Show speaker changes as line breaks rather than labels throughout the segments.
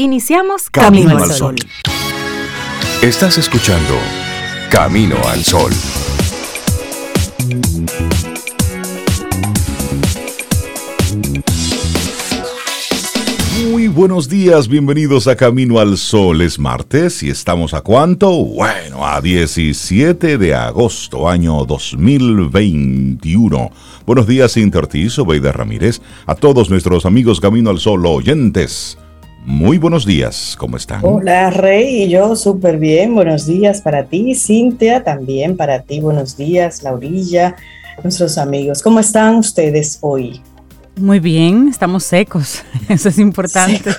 Iniciamos Camino, al Sol.
Estás escuchando Camino al Sol. Muy buenos días, bienvenidos a Camino al Sol. Es martes y estamos a cuánto? Bueno, a 17 de agosto, año 2021. Buenos días, Intertizo, Beida Ramírez, a todos nuestros amigos Camino al Sol oyentes. Muy buenos días, ¿cómo están?
Hola Rey y yo súper bien, buenos días para ti, Cintia, también para ti, buenos días, Laurilla, nuestros amigos. ¿Cómo están ustedes hoy?
Muy bien, estamos secos, eso es importante.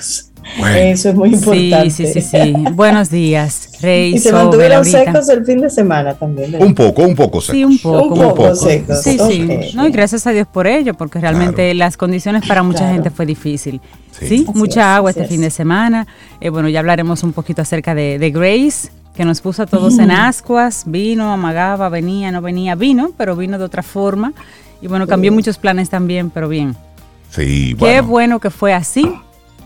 Eso es muy importante.
Sí, sí, sí, sí. Buenos días, Rey.
Y se mantuvieron secos el fin de semana también.
Un poco, un poco secos.
Sí, un poco.
Un poco, secos.
Sí, sí. No, y gracias a Dios por ello, porque realmente las condiciones para mucha gente fue difícil. Sí, mucha agua este fin de semana. Eh, bueno, ya hablaremos un poquito acerca de, Grace, que nos puso a todos en ascuas. Vino, amagaba, venía, no venía. Vino, pero vino de otra forma. Y bueno, cambió muchos planes también, pero bien.
Sí,
bueno. Qué bueno que fue así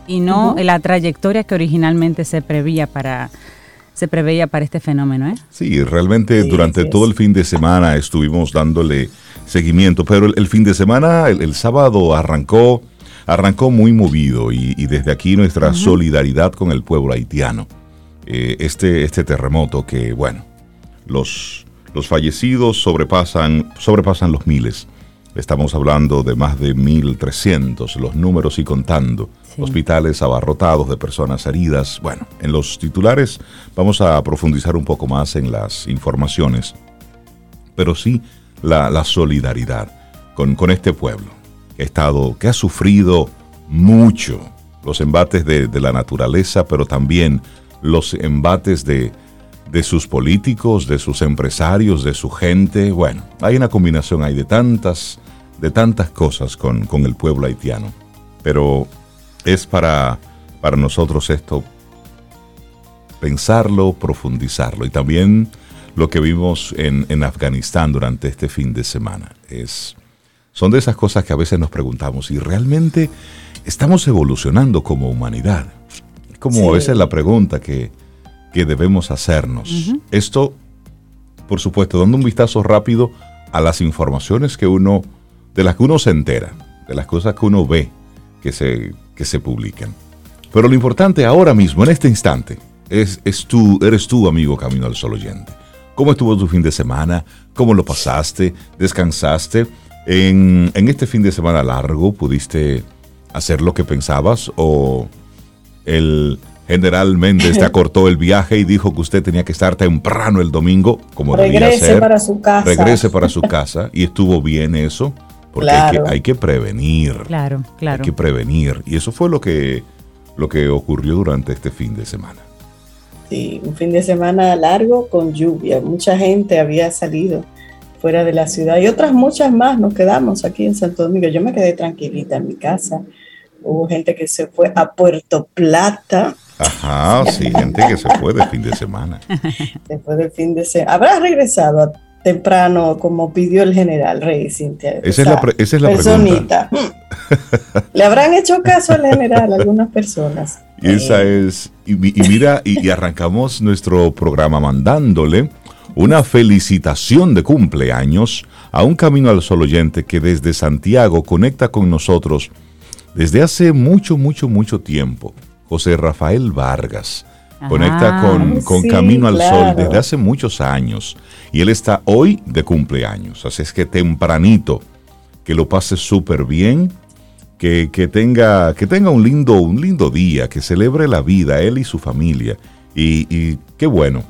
y no la trayectoria que originalmente se prevía para se preveía para este fenómeno, ¿eh?
Sí, realmente durante todo el fin de semana estuvimos dándole seguimiento, pero el, fin de semana, el, sábado arrancó, arrancó muy movido y, desde aquí nuestra solidaridad con el pueblo haitiano. Eh, este, este terremoto que, bueno, los, los fallecidos sobrepasan, sobrepasan los miles. Estamos hablando de más de 1.300, los números y contando. Hospitales abarrotados de personas heridas. Bueno, en los titulares vamos a profundizar un poco más en las informaciones, pero sí la, solidaridad con, con, este pueblo, estado, que ha sufrido mucho los embates de, de la naturaleza, pero también los embates de, de sus políticos, de sus empresarios, de su gente. Bueno, hay una combinación hay de tantas, de tantas cosas con, el pueblo haitiano. Pero es para, para nosotros esto pensarlo, profundizarlo. Y también lo que vimos en, en, Afganistán durante este fin de semana. Es, son de esas cosas que a veces nos preguntamos, ¿y realmente estamos evolucionando como humanidad? Es como a veces la pregunta que, que debemos hacernos. Esto, por supuesto, dando un vistazo rápido a las informaciones que uno, de las que uno se entera, de las cosas que uno ve que se, que se publican. Pero lo importante ahora mismo, en este instante, es, es tú, eres tú, amigo Camino al Sol oyente. ¿Cómo estuvo tu fin de semana? ¿Cómo lo pasaste? ¿Descansaste? En, en este fin de semana largo, ¿pudiste hacer lo que pensabas? ¿O el, General Méndez te acortó el viaje y dijo que usted tenía que estar temprano el domingo, como
Regrese
debía ser.
para su casa.
Regrese para su casa. Y estuvo bien eso, porque hay, que, prevenir.
Claro, claro.
Hay que prevenir. Y eso fue lo que, lo que ocurrió durante este fin de semana.
Sí, un fin de semana largo con lluvia. Mucha gente había salido fuera de la ciudad y otras muchas más nos quedamos aquí en Santo Domingo. Yo me quedé tranquilita en mi casa. Hubo gente que se fue a Puerto Plata
Ajá, sí, gente que se fue de fin de semana.
Se fue de fin de semana. ¿Habrá regresado temprano como pidió el general Rey Cintia?
Esa, es la, esa es la pregunta.
¿Le habrán hecho caso al general algunas personas?
Y esa es, y, mira, y, arrancamos nuestro programa mandándole una felicitación de cumpleaños a un Camino al Sol oyente que desde Santiago conecta con nosotros desde hace mucho, mucho, mucho tiempo. José Rafael Vargas. Conecta con, Camino al Sol desde hace muchos años y él está hoy de cumpleaños. Así es que tempranito, que lo pase súper bien, que, tenga, que tenga un, lindo, un lindo día, que celebre la vida, él y su familia. Y, y qué bueno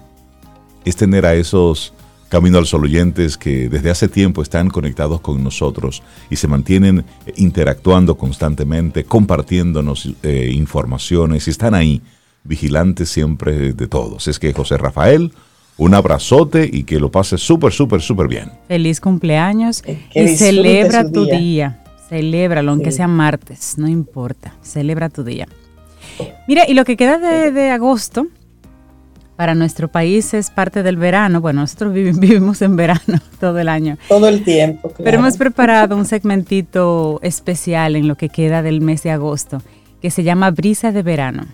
es tener a esos Camino al Sol oyentes que desde hace tiempo están conectados con nosotros y se mantienen interactuando constantemente, compartiéndonos eh, informaciones y están ahí, vigilantes siempre de todos. Es que José Rafael, un abrazote y que lo pases súper, súper, súper bien.
Feliz cumpleaños y celebra tu día. Celébralo, aunque sea martes, no importa. Celebra tu día. Mira, y lo que queda de, de agosto, para nuestro país es parte del verano. Bueno, nosotros vivimos en verano todo el año.
Todo el tiempo.
Pero hemos preparado un segmentito especial en lo que queda del mes de agosto, que se llama Brisa de Verano.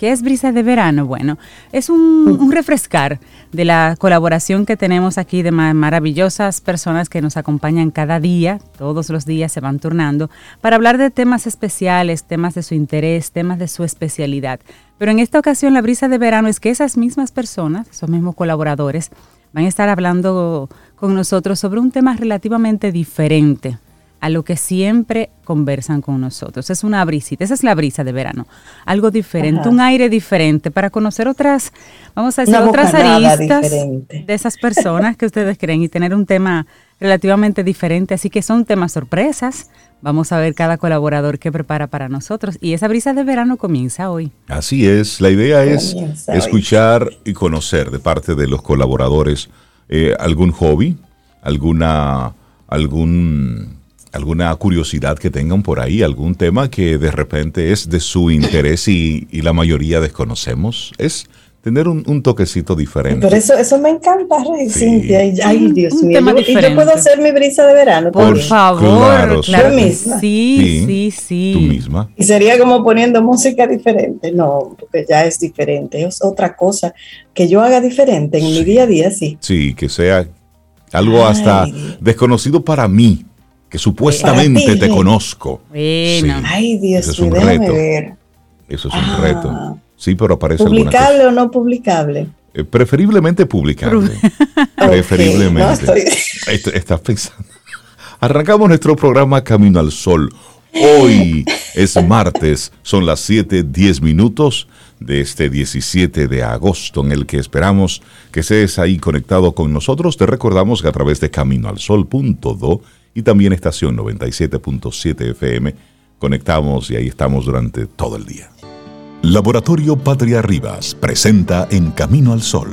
¿Qué es Brisa de Verano? Bueno, es un, refrescar de la colaboración que tenemos aquí de maravillosas personas que nos acompañan cada día, todos los días se van turnando, para hablar de temas especiales, temas de su interés, temas de su especialidad. Pero en esta ocasión la Brisa de Verano es que esas mismas personas, esos mismos colaboradores, van a estar hablando con nosotros sobre un tema relativamente diferente a lo que siempre conversan con nosotros. Es una brisita, esa es la brisa de verano. Algo diferente, un aire diferente para conocer otras, vamos a decir, otras aristas de esas personas que ustedes creen y tener un tema relativamente diferente. Así que son temas sorpresas. Vamos a ver cada colaborador que prepara para nosotros. Y esa brisa de verano comienza hoy.
Así es, la idea es escuchar y conocer de parte de los colaboradores eh, algún hobby, alguna, algún alguna curiosidad que tengan por ahí, algún tema que de repente es de su interés y, la mayoría desconocemos. Es tener un, toquecito diferente.
Pero eso, eso me encanta, Rey, Cintia. Ay, Dios mío. y yo puedo hacer mi brisa de verano.
Por favor,
claro, misma.
Sí, sí, sí,
Tú misma.
Y sería como poniendo música diferente. No, porque ya es diferente. Es otra cosa que yo haga diferente en mi día a día, sí.
Sí, que sea algo hasta desconocido para mí que supuestamente te conozco.
Ay, Dios
Eso es un reto. Eso es un ah. reto. Sí, pero aparece
¿Publicable o no publicable?
Eh, preferiblemente publicable. preferiblemente. Estás pensando. Arrancamos nuestro programa Camino al Sol. Hoy es martes, son las 7:10 minutos de este 17 de agosto en el que esperamos que seas ahí conectado con nosotros. Te recordamos que a través de caminoalsol.do y también estación 97.7 FM. Conectamos y ahí estamos durante todo el día. Laboratorio Patria Rivas presenta En Camino al Sol,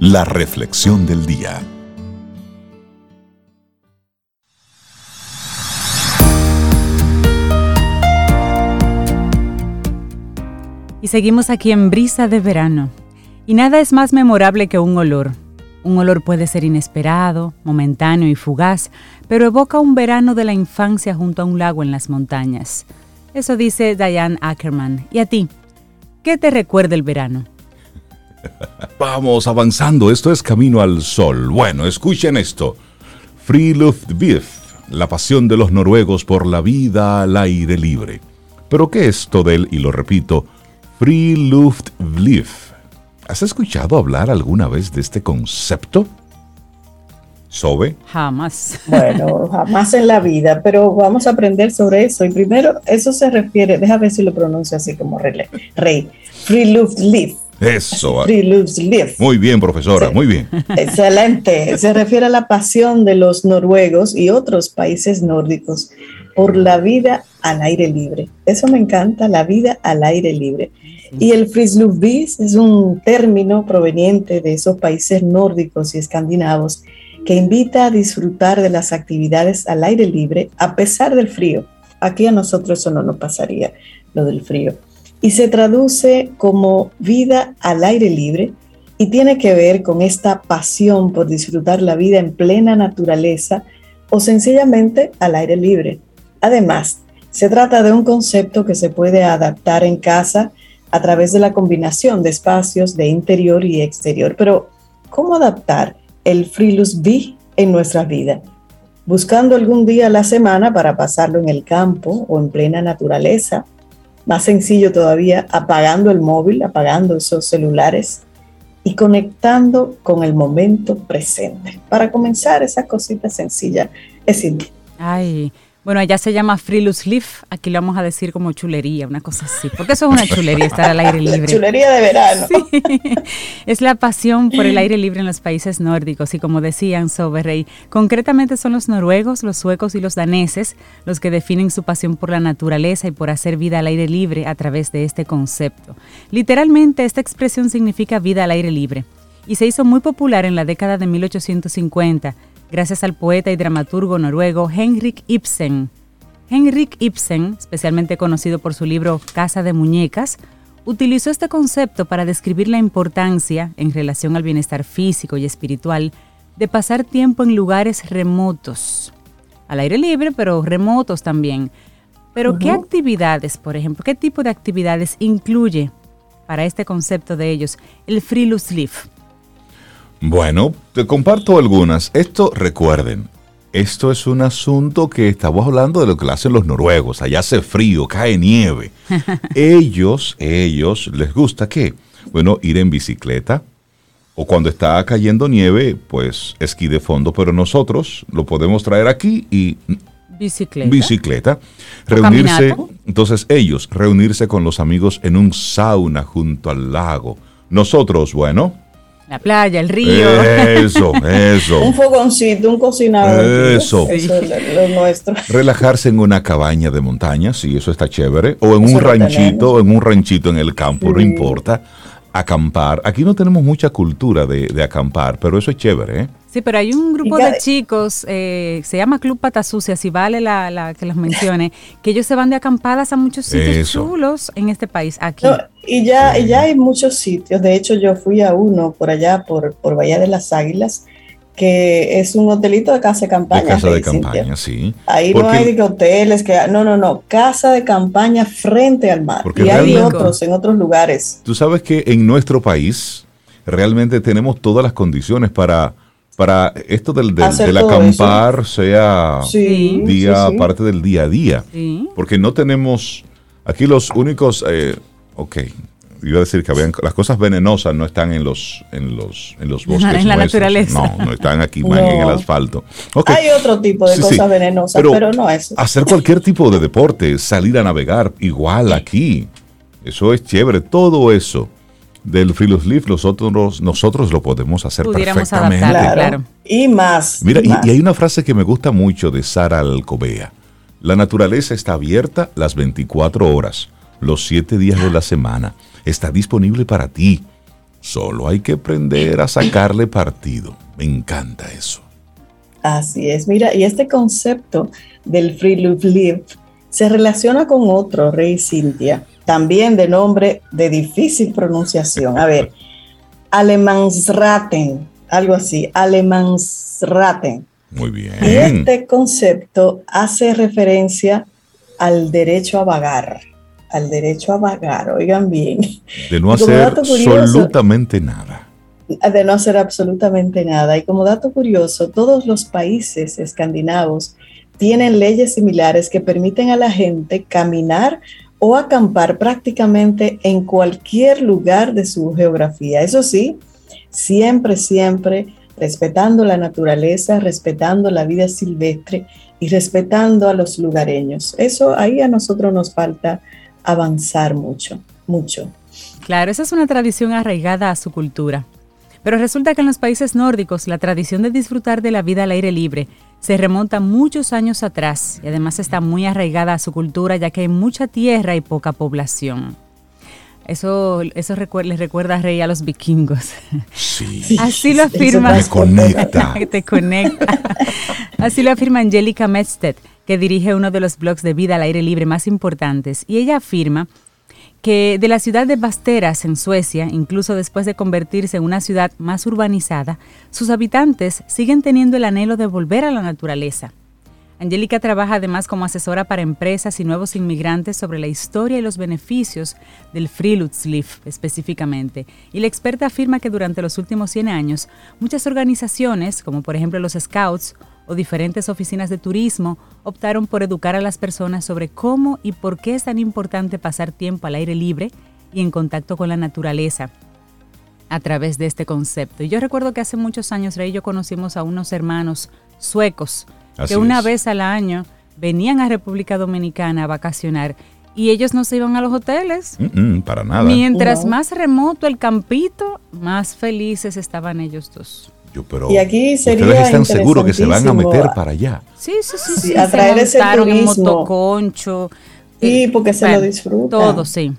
la reflexión del día.
Y seguimos aquí en Brisa de Verano. Y nada es más memorable que un olor un olor puede ser inesperado, momentáneo y fugaz, pero evoca un verano de la infancia junto a un lago en las montañas. Eso dice Diane Ackerman. ¿Y a ti? ¿Qué te recuerda el verano?
Vamos avanzando, esto es Camino al Sol. Bueno, escuchen esto. Friluftsliv, la pasión de los noruegos por la vida al aire libre. ¿Pero qué es todo él? Y lo repito, Friluftsliv ¿Has escuchado hablar alguna vez de este concepto? ¿Sobe?
Jamás.
Bueno, jamás en la vida, pero vamos a aprender sobre eso. Y primero, eso se refiere, déjame ver si lo pronuncio así como rey, rey Live.
Eso.
Live.
Muy bien, profesora, muy bien.
Excelente. Se refiere a la pasión de los noruegos y otros países nórdicos por la vida al aire libre. Eso me encanta, la vida al aire libre. Y el Frislufvis es un término proveniente de esos países nórdicos y escandinavos que invita a disfrutar de las actividades al aire libre a pesar del frío. Aquí a nosotros eso no nos pasaría, lo del frío. Y se traduce como vida al aire libre y tiene que ver con esta pasión por disfrutar la vida en plena naturaleza o sencillamente al aire libre. Además, se trata de un concepto que se puede adaptar en casa a través de la combinación de espacios de interior y exterior. Pero, ¿cómo adaptar el Frilus B en nuestra vida? Buscando algún día a la semana para pasarlo en el campo o en plena naturaleza. Más sencillo todavía, apagando el móvil, apagando esos celulares y conectando con el momento presente. Para comenzar, esa cosita sencilla es simple.
Ay, bueno, allá se llama Frilus Leaf, aquí lo vamos a decir como chulería, una cosa así, porque eso es una chulería, estar al aire libre.
chulería de verano.
Sí. Es la pasión por el aire libre en los países nórdicos y como decían Soberrey, concretamente son los noruegos, los suecos y los daneses los que definen su pasión por la naturaleza y por hacer vida al aire libre a través de este concepto. Literalmente esta expresión significa vida al aire libre y se hizo muy popular en la década de 1850 gracias al poeta y dramaturgo noruego Henrik Ibsen. Henrik Ibsen, especialmente conocido por su libro Casa de Muñecas, utilizó este concepto para describir la importancia, en relación al bienestar físico y espiritual, de pasar tiempo en lugares remotos, al aire libre, pero remotos también. Pero ¿qué actividades, por ejemplo, qué tipo de actividades incluye para este concepto de ellos, el Friluftsliv?
Bueno, te comparto algunas. Esto, recuerden, esto es un asunto que estamos hablando de lo que hacen los noruegos. Allá hace frío, cae nieve. ellos, ellos, les gusta qué? Bueno, ir en bicicleta. O cuando está cayendo nieve, pues esquí de fondo. Pero nosotros lo podemos traer aquí y
Bicicleta.
Bicicleta. Reunirse, entonces ellos, reunirse con los amigos en un sauna junto al lago. Nosotros, bueno.
La playa, el río.
Eso, eso.
un fogoncito, un cocinado.
Eso. eso es lo nuestro. Relajarse en una cabaña de montaña, sí, eso está chévere. O en un ranchito, en un ranchito en el campo, no importa acampar. Aquí no tenemos mucha cultura de, acampar, pero eso es chévere. ¿eh?
Sí, pero hay un grupo de chicos, eh, se llama Club Patasucia, si vale la, que los mencione, que ellos se van de acampadas a muchos sitios chulos en este país, aquí.
y, ya, ya hay muchos sitios, de hecho yo fui a uno por allá, por, por Bahía de las Águilas, que es un hotelito de casa de campaña.
De casa de campaña, sí.
Ahí no hay hoteles, que no, no, no, casa de campaña frente al mar. y hay otros en otros lugares.
Tú sabes que en nuestro país realmente tenemos todas las condiciones para, para esto del, del, acampar sea día parte del día a día. Porque no tenemos aquí los únicos, eh, ok, iba a decir que habían, las cosas venenosas no están en los en los en los bosques
en la naturaleza.
No no están aquí en el asfalto.
Hay otro tipo de cosas venenosas pero, no eso.
hacer cualquier tipo de deporte salir a navegar igual aquí. Eso es chévere todo eso del Frilosleaf nosotros nosotros lo podemos hacer perfectamente
claro. y más
mira
y,
y hay una frase que me gusta mucho de Sara Alcobea la naturaleza está abierta las 24 horas los 7 días de la semana está disponible para ti. Solo hay que aprender a sacarle partido. Me encanta eso.
Así es, mira, y este concepto del free live se relaciona con otro, Rey Cintia, también de nombre de difícil pronunciación. A ver, Alemansraten, algo así, Alemansraten.
Muy bien.
Y este concepto hace referencia al derecho a vagar al derecho a vagar, oigan bien.
De no hacer absolutamente nada.
De no hacer absolutamente nada. Y como dato curioso, todos los países escandinavos tienen leyes similares que permiten a la gente caminar o acampar prácticamente en cualquier lugar de su geografía. Eso sí, siempre, siempre respetando la naturaleza, respetando la vida silvestre y respetando a los lugareños. Eso ahí a nosotros nos falta avanzar mucho, mucho.
Claro, esa es una tradición arraigada a su cultura. Pero resulta que en los países nórdicos la tradición de disfrutar de la vida al aire libre se remonta muchos años atrás y además está muy arraigada a su cultura ya que hay mucha tierra y poca población. Eso, eso les recuerda a Rey a los vikingos.
Sí.
Así lo afirma.
Te conecta.
te conecta. Así lo afirma Angélica Mested, que dirige uno de los blogs de vida al aire libre más importantes, y ella afirma que de la ciudad de Basteras, en Suecia, incluso después de convertirse en una ciudad más urbanizada, sus habitantes siguen teniendo el anhelo de volver a la naturaleza. Angélica trabaja además como asesora para empresas y nuevos inmigrantes sobre la historia y los beneficios del Friluftsliv específicamente. Y la experta afirma que durante los últimos 100 años, muchas organizaciones, como por ejemplo los Scouts, o diferentes oficinas de turismo optaron por educar a las personas sobre cómo y por qué es tan importante pasar tiempo al aire libre y en contacto con la naturaleza a través de este concepto. Y yo recuerdo que hace muchos años, Rey y yo conocimos a unos hermanos suecos que una vez al año venían a República Dominicana a vacacionar y ellos no se iban a los hoteles.
para nada.
Mientras más remoto el campito, más felices estaban ellos dos
pero y aquí sería ustedes están seguros que se van a meter para allá.
Sí, sí, sí, sí.
a traer ese turismo.
motoconcho.
Sí, eh, porque se lo disfrutan.
Todo, sí.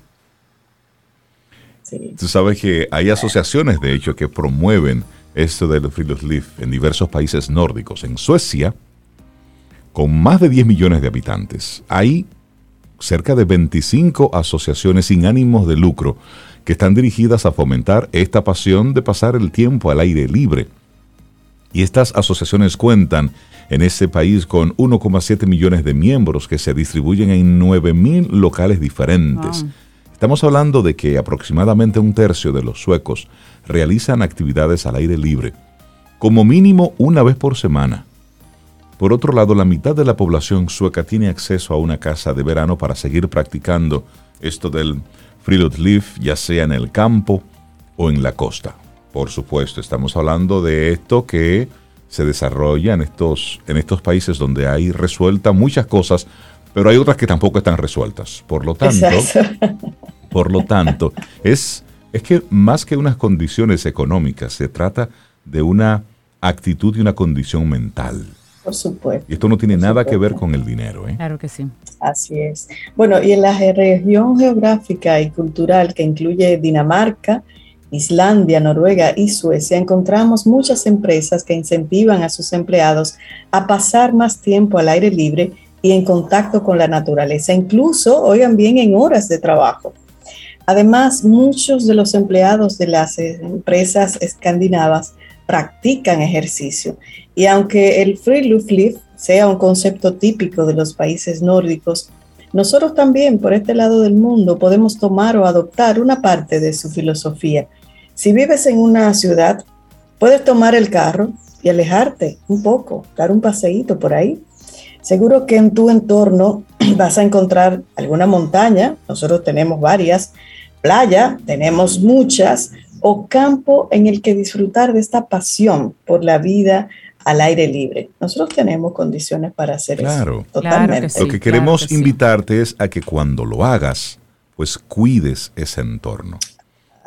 Tú sabes que hay asociaciones, de hecho, que promueven esto del Friluftsliv en diversos países nórdicos. En Suecia, con más de 10 millones de habitantes, hay cerca de 25 asociaciones sin ánimos de lucro que están dirigidas a fomentar esta pasión de pasar el tiempo al aire libre. Y estas asociaciones cuentan en ese país con 1,7 millones de miembros que se distribuyen en 9 mil locales diferentes. Estamos hablando de que aproximadamente un tercio de los suecos realizan actividades al aire libre, como mínimo una vez por semana. Por otro lado, la mitad de la población sueca tiene acceso a una casa de verano para seguir practicando esto del friluftsliv, ya sea en el campo o en la costa. Por supuesto, estamos hablando de esto que se desarrolla en estos, en estos países donde hay resueltas muchas cosas, pero hay otras que tampoco están resueltas. Por lo tanto, por lo tanto, es, es que más que unas condiciones económicas, se trata de una actitud y una condición mental.
Por supuesto.
Y esto no tiene nada que ver con el dinero. ¿eh?
Claro que sí.
Así es. Bueno, y en la región geográfica y cultural que incluye Dinamarca, Islandia, Noruega y Suecia, encontramos muchas empresas que incentivan a sus empleados a pasar más tiempo al aire libre y en contacto con la naturaleza, incluso, oigan bien, en horas de trabajo. Además, muchos de los empleados de las empresas escandinavas practican ejercicio. Y aunque el free lift sea un concepto típico de los países nórdicos, nosotros también por este lado del mundo podemos tomar o adoptar una parte de su filosofía. Si vives en una ciudad, puedes tomar el carro y alejarte un poco, dar un paseíto por ahí. Seguro que en tu entorno vas a encontrar alguna montaña, nosotros tenemos varias, playa, tenemos muchas, o campo en el que disfrutar de esta pasión por la vida al aire libre. Nosotros tenemos condiciones para hacer
eso.
Totalmente.
lo que queremos invitarte es a que cuando lo hagas, pues cuides ese entorno.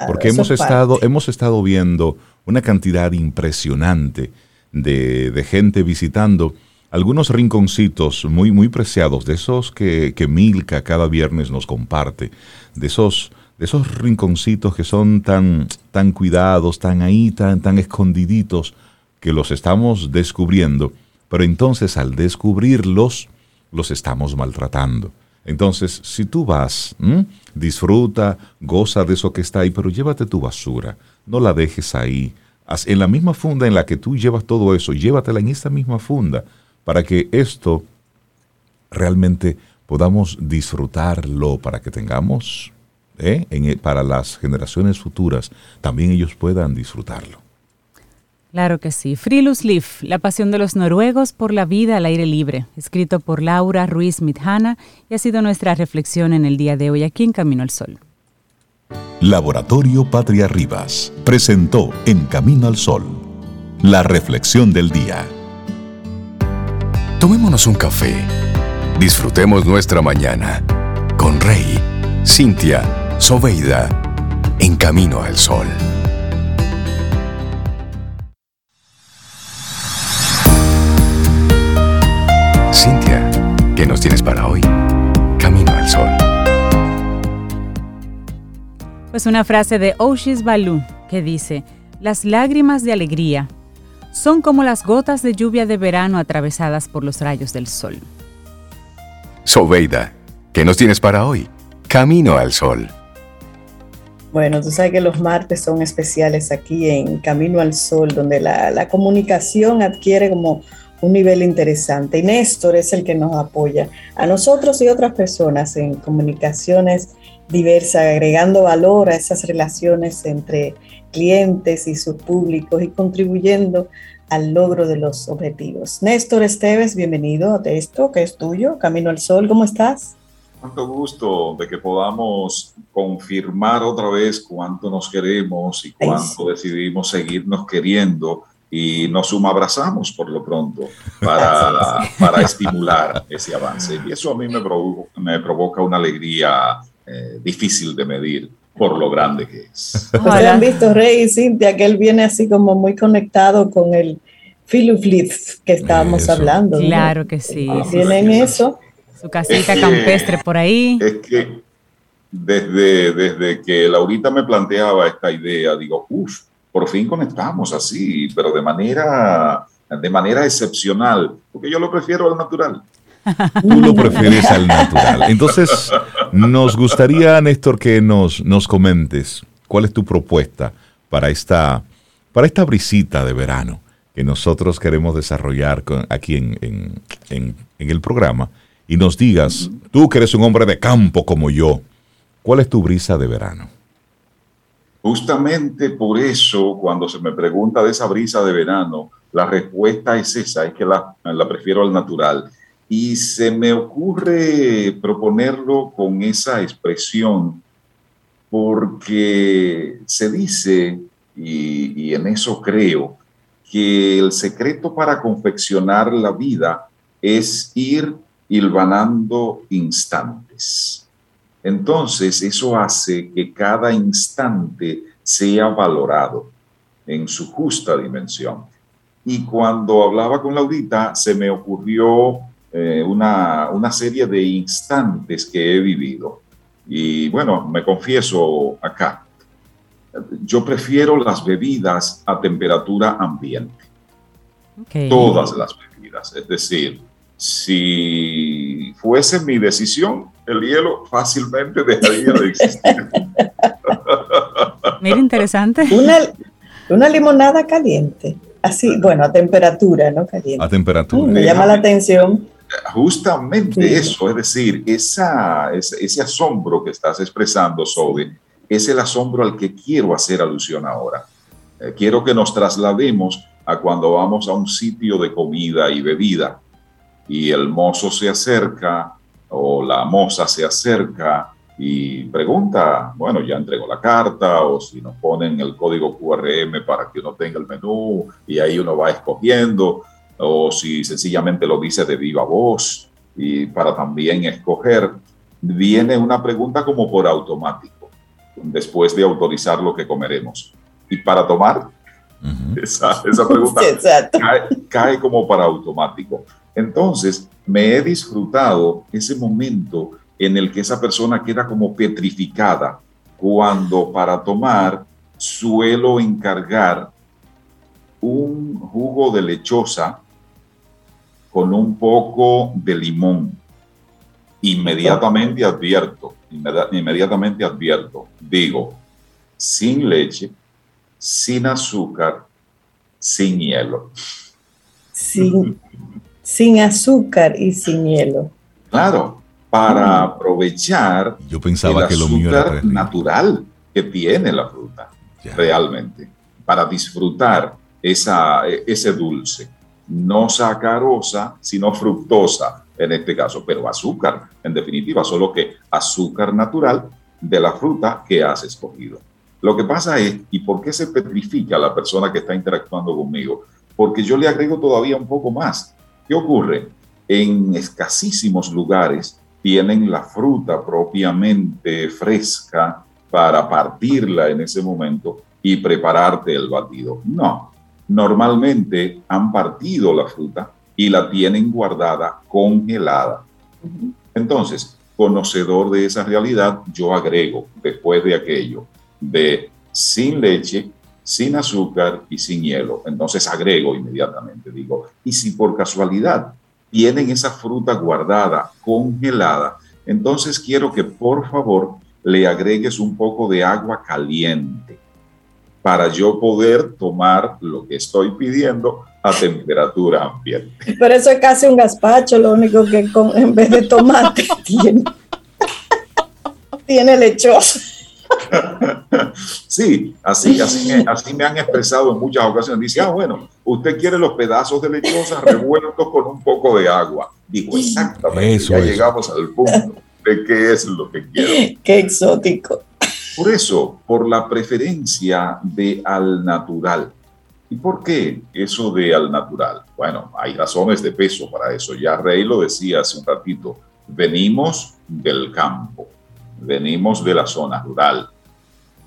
Porque hemos estado, hemos estado viendo una cantidad impresionante de, gente visitando algunos rinconcitos muy, muy preciados, de esos que, que Milka cada viernes nos comparte, de esos de esos rinconcitos que son tan, tan cuidados, tan ahí, tan, tan escondiditos, que los estamos descubriendo, pero entonces al descubrirlos, los estamos maltratando. Entonces, si tú vas, disfruta, goza de eso que está ahí, pero llévate tu basura, no la dejes ahí. En la misma funda en la que tú llevas todo eso, llévatela en esta misma funda, para que esto realmente podamos disfrutarlo, para que tengamos ¿eh? E, para las generaciones futuras también ellos puedan disfrutarlo.
Claro que sí. Friluftsliv, la pasión de los noruegos por la vida al aire libre, escrito por Laura Ruiz Midhana y ha sido nuestra reflexión en el día de hoy aquí en Camino al Sol.
Laboratorio Patria Rivas presentó En Camino al Sol la reflexión del día. Tomémonos un café. Disfrutemos nuestra mañana con Rey, Cintia, Soveida, en camino al sol. ¿Qué nos tienes para hoy? Camino al sol.
Pues una frase de Oshis Balu que dice, las lágrimas de alegría son como las gotas de lluvia de verano atravesadas por los rayos del sol.
Soveida, ¿qué nos tienes para hoy? Camino al sol.
Bueno, tú sabes que los martes son especiales aquí en Camino al Sol, donde la, comunicación adquiere como un nivel interesante. Y Néstor es el que nos apoya a nosotros y otras personas en comunicaciones diversas, agregando valor a esas relaciones entre clientes y sus públicos y contribuyendo al logro de los objetivos. Néstor Esteves, bienvenido a esto que es tuyo, Camino al Sol. ¿Cómo estás?
Cuánto gusto de que podamos confirmar otra vez cuánto nos queremos y cuánto decidimos seguirnos queriendo y nos abrazamos por lo pronto para, para estimular ese avance. Y eso a mí me, me provoca una alegría eh, difícil de medir por lo grande que es.
Ustedes han visto Rey y Cintia que él viene así como muy conectado con el Philip que estábamos hablando.
Claro que sí.
Tienen eso
su casita campestre por ahí.
Es que desde, desde que Laurita me planteaba esta idea, digo, uff, por fin conectamos así, pero de manera, de manera excepcional, porque yo lo prefiero al natural.
Tú lo prefieres al natural. Entonces, nos gustaría, Néstor, que nos, nos comentes cuál es tu propuesta para esta, para esta brisita de verano que nosotros queremos desarrollar aquí en, en, en el programa y nos digas, tú que eres un hombre de campo como yo, ¿Cuál es tu brisa de verano?
Justamente por eso, cuando se me pregunta de esa brisa de verano, la respuesta es esa, es que la, prefiero al natural. Y se me ocurre proponerlo con esa expresión porque se dice, y en eso creo, que el secreto para confeccionar la vida es ir hilvanando instantes. Entonces, eso hace que cada instante sea valorado en su justa dimensión. Y cuando hablaba con Laudita, se me ocurrió eh, una, una serie de instantes que he vivido. Y bueno, me confieso acá, yo prefiero las bebidas a temperatura ambiente. Todas las bebidas. Es decir, si fuese mi decisión, el hielo fácilmente dejaría de existir.
Mira, interesante.
Una, una, limonada caliente. Así, bueno, a temperatura, no caliente.
A temperatura.
me llama la atención.
Justamente eso, es decir, esa, ese, ese, asombro que estás expresando, Sobe, es el asombro al que quiero hacer alusión ahora. Eh, quiero que nos traslademos a cuando vamos a un sitio de comida y bebida y el mozo se acerca o la moza se acerca y pregunta, bueno, ya entregó la carta o si nos ponen el código QRM para que uno tenga el menú y ahí uno va escogiendo o si sencillamente lo dice de viva voz y para también escoger, viene una pregunta como por automático después de autorizar lo que comeremos. Y para tomar, esa, pregunta cae, como para automático. Entonces, me he disfrutado ese momento en el que esa persona queda como petrificada cuando para tomar suelo encargar un jugo de lechosa con un poco de limón. Inmediatamente advierto, inmediatamente advierto, digo, sin leche, sin azúcar, sin hielo.
Sin, sin azúcar y sin hielo.
Claro, para aprovechar
Yo pensaba
el
que lo
azúcar natural que tiene la fruta, realmente, para disfrutar esa, ese dulce, no sacarosa, sino fructosa, en este caso, pero azúcar, en definitiva, solo que azúcar natural de la fruta que has escogido. Lo que pasa es, ¿y por qué se petrifica la persona que está interactuando conmigo? Porque yo le agrego todavía un poco más. ¿Qué ocurre? En escasísimos lugares tienen la fruta propiamente fresca para partirla en ese momento y prepararte el batido. No, normalmente han partido la fruta y la tienen guardada congelada. Entonces, conocedor de esa realidad, yo agrego después de aquello de sin leche, sin azúcar y sin hielo. Entonces agrego inmediatamente, digo, y si por casualidad tienen esa fruta guardada, congelada, entonces quiero que por favor le agregues un poco de agua caliente para yo poder tomar lo que estoy pidiendo a temperatura ambiente.
Pero eso es casi un gazpacho, lo único que en vez de tomate tiene, tiene lechosa.
Sí, así, así, me, así me han expresado en muchas ocasiones. Dice, ah, bueno, usted quiere los pedazos de lechosa revueltos con un poco de agua. Digo, exactamente, ya llegamos al punto de qué es lo que quiero.
Qué exótico.
Por eso, por la preferencia de al natural. ¿Y por qué eso de al natural? Bueno, hay razones de peso para eso. Ya Rey lo decía hace un ratito. Venimos del campo, venimos de la zona rural.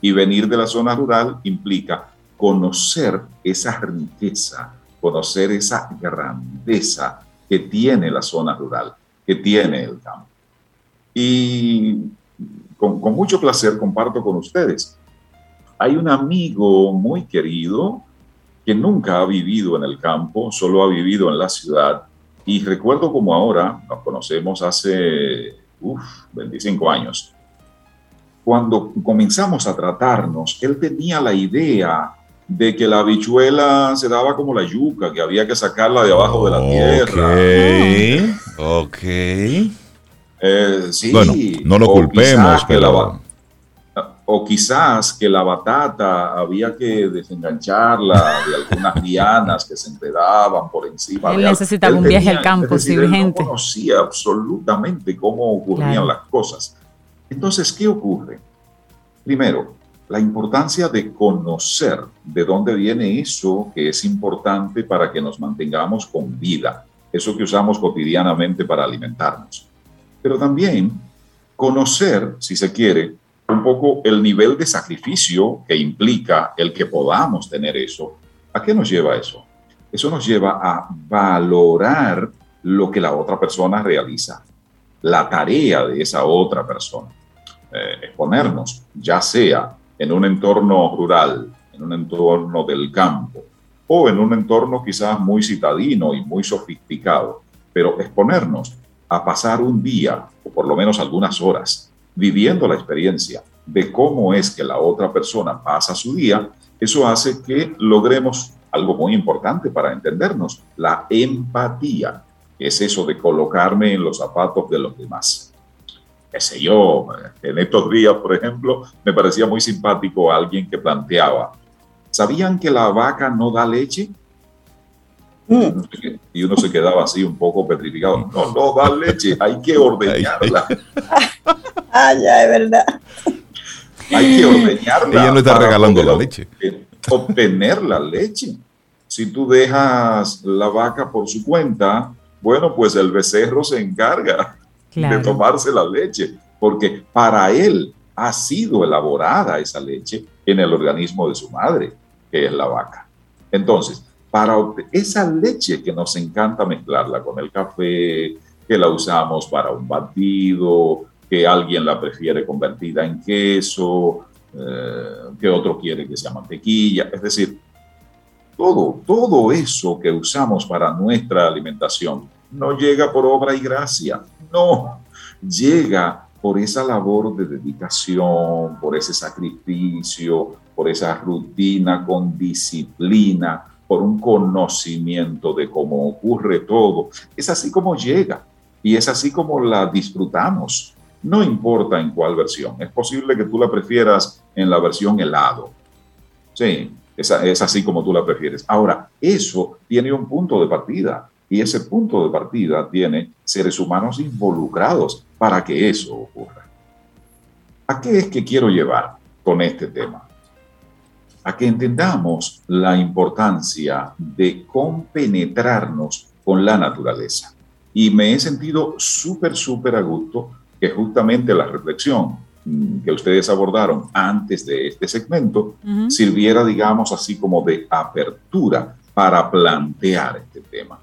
Y venir de la zona rural implica conocer esa riqueza, conocer esa grandeza que tiene la zona rural, que tiene el campo. Y con, mucho placer comparto con ustedes. Hay un amigo muy querido, que nunca ha vivido en el campo, solo ha vivido en la ciudad. Y recuerdo como ahora, nos conocemos hace uf, 25 años, cuando comenzamos a tratarnos, él tenía la idea de que la habichuela se daba como la yuca, que había que sacarla de abajo de la tierra.
Ok.
Eh, sí,
bueno, no lo culpemos, pero
o quizás que la batata había que desengancharla de algunas lianas que se enredaban por encima.
Él necesitaba un viaje al campo, sí, urgente.
no conocía absolutamente cómo ocurrían las cosas. Entonces, ¿qué ocurre? Primero, la importancia de conocer de dónde viene eso que es importante para que nos mantengamos con vida, eso que usamos cotidianamente para alimentarnos. Pero también conocer, si se quiere, un poco el nivel de sacrificio que implica el que podamos tener eso. ¿A qué nos lleva eso? Eso nos lleva a valorar lo que la otra persona realiza, la tarea de esa otra persona. Eh, exponernos, ya sea en un entorno rural, en un entorno del campo, o en un entorno quizás muy citadino y muy sofisticado, pero exponernos a pasar un día, o por lo menos algunas horas, viviendo la experiencia de cómo es que la otra persona pasa su día, eso hace que logremos algo muy importante para entendernos, la empatía, es eso de colocarme en los zapatos de los demás. Qué sé yo, en estos días, por ejemplo, me parecía muy simpático alguien que planteaba, ¿sabían que la vaca no da leche? Mm. Y uno se quedaba así un poco petrificado. No, no da leche, hay que ordeñarla.
ah, ya, es verdad.
Hay que ordeñarla.
Ella no está regalando la leche.
Obtener la leche. Si tú dejas la vaca por su cuenta, bueno, pues el becerro se encarga de tomarse la leche, porque para él ha sido elaborada esa leche en el organismo de su madre, que es la vaca. Entonces, para esa leche que nos encanta mezclarla con el café, que la usamos para un batido, que alguien la prefiere convertida en queso, eh, que otro quiere que sea mantequilla, es decir, todo, todo eso que usamos para nuestra alimentación no llega por obra y gracia, no, llega por esa labor de dedicación, por ese sacrificio, por esa rutina con disciplina, por un conocimiento de cómo ocurre todo. Es así como llega y es así como la disfrutamos. No importa en cuál versión. Es posible que tú la prefieras en la versión helado. Sí, es, así como tú la prefieres. Ahora, eso tiene un punto de partida y ese punto de partida tiene seres humanos involucrados para que eso ocurra. ¿A qué es que quiero llevar con este tema? A que entendamos la importancia de compenetrarnos con la naturaleza. Y me he sentido súper, súper a gusto que justamente la reflexión que ustedes abordaron antes de este segmento sirviera, digamos, así como de apertura para plantear este tema.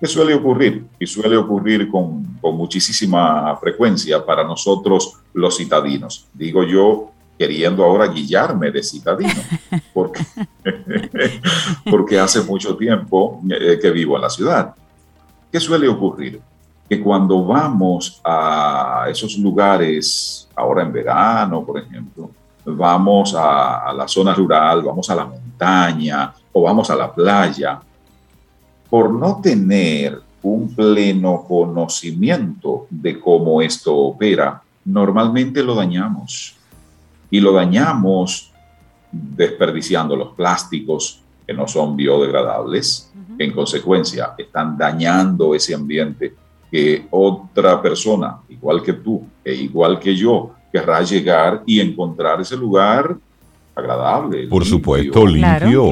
¿Qué suele ocurrir? Y suele ocurrir con, con muchísima frecuencia para nosotros los citadinos. Digo yo, queriendo ahora guillarme de citadino, porque, porque hace mucho tiempo eh, que vivo en la ciudad. ¿Qué suele ocurrir? Que cuando vamos a esos lugares, ahora en verano, por ejemplo, vamos a, a la zona rural, vamos a la montaña o vamos a la playa, por no tener un pleno conocimiento de cómo esto opera, normalmente lo dañamos. Y lo dañamos desperdiciando los plásticos que no son biodegradables, en consecuencia están dañando ese ambiente que otra persona, igual que tú e igual que yo, querrá llegar y encontrar ese lugar agradable.
Por supuesto, limpio,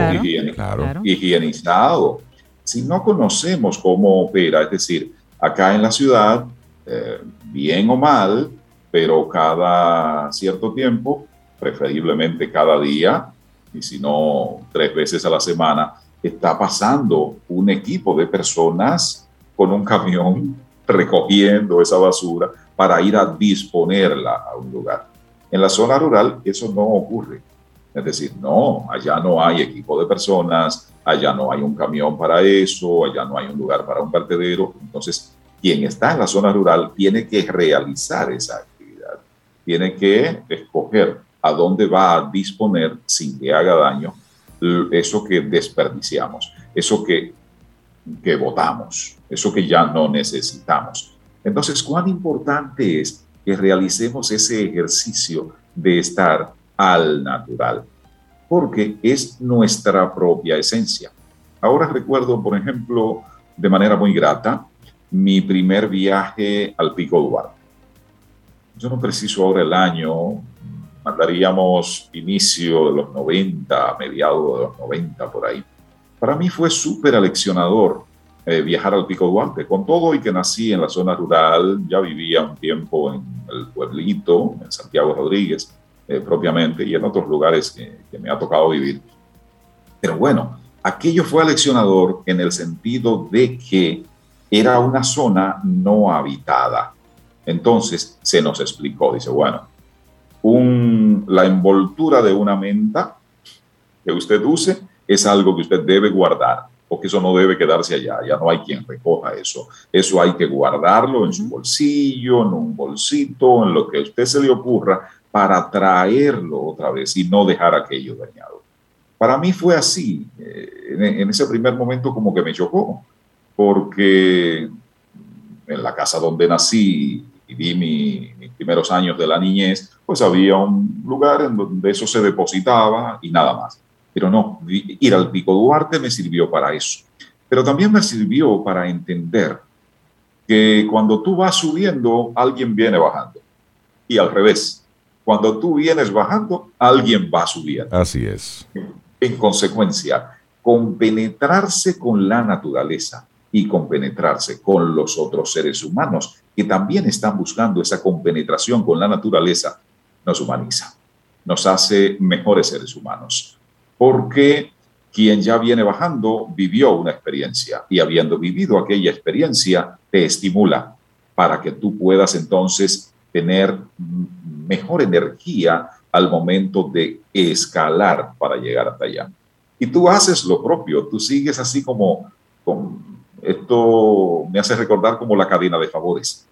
higienizado si no conocemos cómo opera, es decir, acá en la ciudad, eh, bien o mal, pero cada cierto tiempo, preferiblemente cada día, y si no tres veces a la semana, está pasando un equipo de personas con un camión recogiendo esa basura para ir a disponerla a un lugar. En la zona rural eso no ocurre. Es decir, no, allá no hay equipo de personas, allá no hay un camión para eso, allá no hay un lugar para un vertedero. Entonces, quien está en la zona rural tiene que realizar esa actividad, tiene que escoger a dónde va a disponer sin que haga daño eso que desperdiciamos, eso que, que votamos, eso que ya no necesitamos. Entonces, cuán importante es que realicemos ese ejercicio de estar al natural, porque es nuestra propia esencia. Ahora recuerdo, por ejemplo, de manera muy grata, mi primer viaje al Pico Duarte. Yo no preciso ahora el año, mandaríamos inicio de los 90, mediados de los 90 por ahí. Para mí fue súper aleccionador eh, viajar al Pico Duarte, con todo y que nací en la zona rural, ya vivía un tiempo en el pueblito, en Santiago Rodríguez, eh, propiamente, y en otros lugares que, que me ha tocado vivir. Pero bueno, aquello fue aleccionador en el sentido de que era una zona no habitada. Entonces se nos explicó, dice, bueno, un, la envoltura de una menta que usted use es algo que usted debe guardar, porque eso no debe quedarse allá, ya no hay quien recoja eso. Eso hay que guardarlo en su bolsillo, en un bolsito, en lo que a usted se le ocurra, para traerlo otra vez y no dejar aquello dañado. Para mí fue así, eh, en, ese primer momento como que me chocó, porque en la casa donde nací y vi mis primeros años de la niñez, pues había un lugar en donde eso se depositaba y nada más. Pero no, ir al Pico Duarte me sirvió para eso. Pero también me sirvió para entender que cuando tú vas subiendo, alguien viene bajando. Y al revés, cuando tú vienes bajando, alguien va subiendo.
Así es.
En consecuencia, compenetrarse con la naturaleza y compenetrarse con los otros seres humanos que también están buscando esa compenetración con la naturaleza nos humaniza, nos hace mejores seres humanos, porque quien ya viene bajando vivió una experiencia y habiendo vivido aquella experiencia te estimula para que tú puedas entonces tener mejor energía al momento de escalar para llegar hasta allá. Y tú haces lo propio, tú sigues así como, con, esto me hace recordar como la cadena de favores.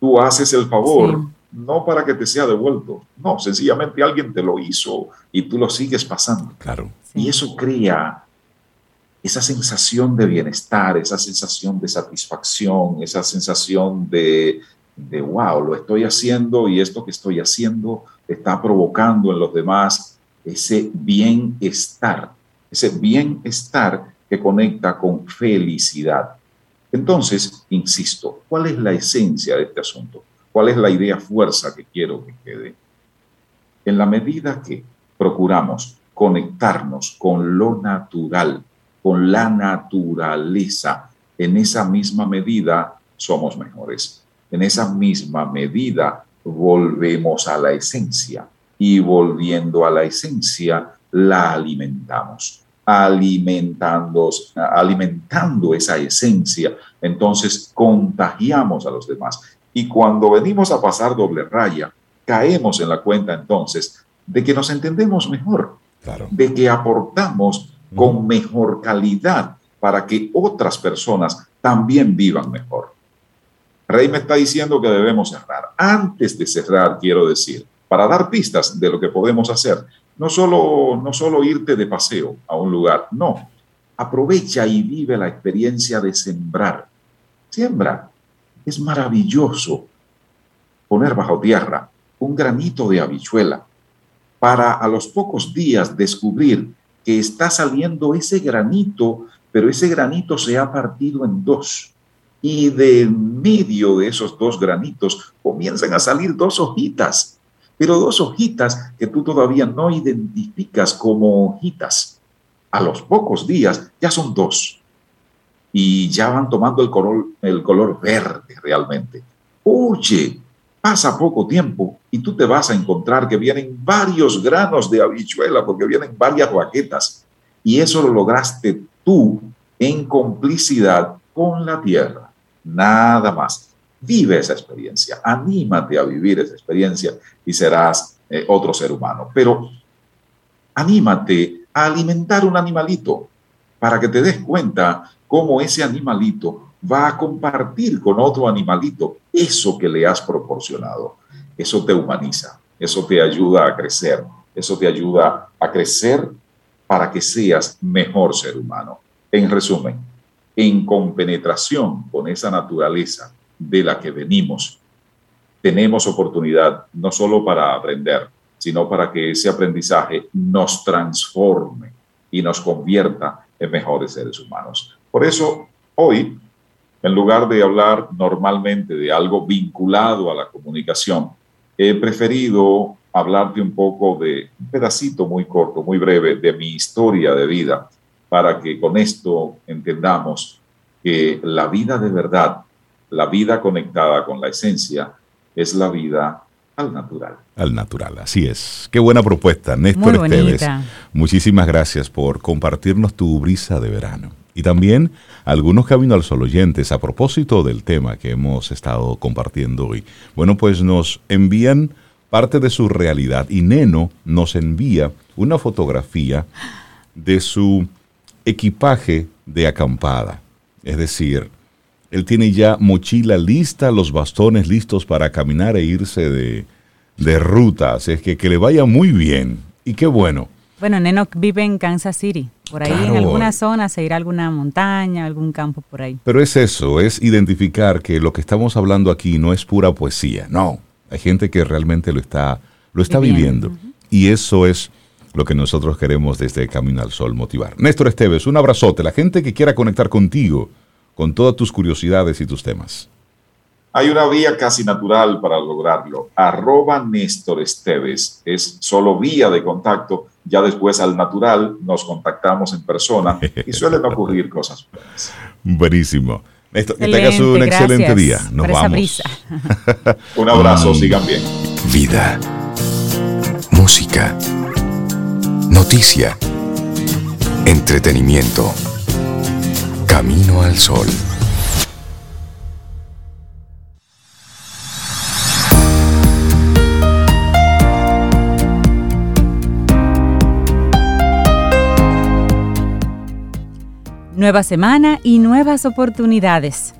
Tú haces el favor no para que te sea devuelto, no, sencillamente alguien te lo hizo y tú lo sigues pasando.
Claro.
Y eso crea esa sensación de bienestar, esa sensación de satisfacción, esa sensación de, de, wow, lo estoy haciendo y esto que estoy haciendo está provocando en los demás ese bienestar, ese bienestar que conecta con felicidad. Entonces, insisto, ¿cuál es la esencia de este asunto? ¿Cuál es la idea fuerza que quiero que quede? En la medida que procuramos conectarnos con lo natural, con la naturaleza, en esa misma medida somos mejores. En esa misma medida volvemos a la esencia y volviendo a la esencia la alimentamos. Alimentando, alimentando esa esencia, entonces contagiamos a los demás. Y cuando venimos a pasar doble raya, caemos en la cuenta entonces de que nos entendemos mejor, de que aportamos con mejor calidad para que otras personas también vivan mejor. Rey me está diciendo que debemos cerrar. Antes de cerrar, quiero decir, para dar pistas de lo que podemos hacer, no solo, no solo irte de paseo a un lugar, no, aprovecha y vive la experiencia de sembrar. Siembra, es maravilloso poner bajo tierra un granito de habichuela para a los pocos días descubrir que está saliendo ese granito, pero ese granito se ha partido en dos. Y de medio de esos dos granitos comienzan a salir dos hojitas, pero dos hojitas que tú todavía no identificas como hojitas. A los pocos días ya son dos y ya van tomando el color, el color verde realmente. Oye, pasa poco tiempo y tú te vas a encontrar que vienen varios granos de habichuela porque vienen varias baquetas y eso lo lograste tú en complicidad con la tierra. Nada más. Vive esa experiencia, anímate a vivir esa experiencia y serás eh, otro ser humano. Pero anímate a alimentar un animalito para que te des cuenta cómo ese animalito va a compartir con otro animalito eso que le has proporcionado. Eso te humaniza, eso te ayuda a crecer, eso te ayuda a crecer para que seas mejor ser humano. En resumen, en compenetración con esa naturaleza de la que venimos, tenemos oportunidad no solo para aprender, sino para que ese aprendizaje nos transforme y nos convierta en mejores seres humanos. Por eso, hoy, en lugar de hablar normalmente de algo vinculado a la comunicación, he preferido hablarte un poco de un pedacito muy corto, muy breve de mi historia de vida, para que con esto entendamos que la vida de verdad, la vida conectada con la esencia, es la vida al natural.
Al natural, así es. Qué buena propuesta, Néstor Esteves. Muchísimas gracias por compartirnos tu brisa de verano. Y también algunos Camino al Sol oyentes a propósito del tema que hemos estado compartiendo hoy. Bueno, pues nos envían parte de su realidad y Neno nos envía una fotografía de su equipaje de acampada. Es decir, él tiene ya mochila lista, los bastones listos para caminar e irse de, de ruta. Así es que que le vaya muy bien. Y qué bueno.
Bueno, Neno vive en Kansas City. Por ahí en alguna zona se irá a alguna montaña, algún campo por ahí.
Pero es eso, es identificar que lo que estamos hablando aquí no es pura poesía. No, hay gente que realmente lo está, lo está viviendo. Y eso es lo que nosotros queremos desde Camino al Sol motivar. Néstor Esteves, un abrazote. La gente que quiera conectar contigo, con todas tus curiosidades y tus temas.
Hay una vía casi natural para lograrlo. Arroba Néstor Esteves. Es solo vía de contacto. Ya después al natural nos contactamos en persona y suelen ocurrir cosas buenas.
Buenísimo. Néstor, que tengas un excelente día. Nos vamos.
un abrazo, sigan bien.
Vida. Música. Noticia. Entretenimiento. Camino al Sol.
Nueva semana y nuevas oportunidades.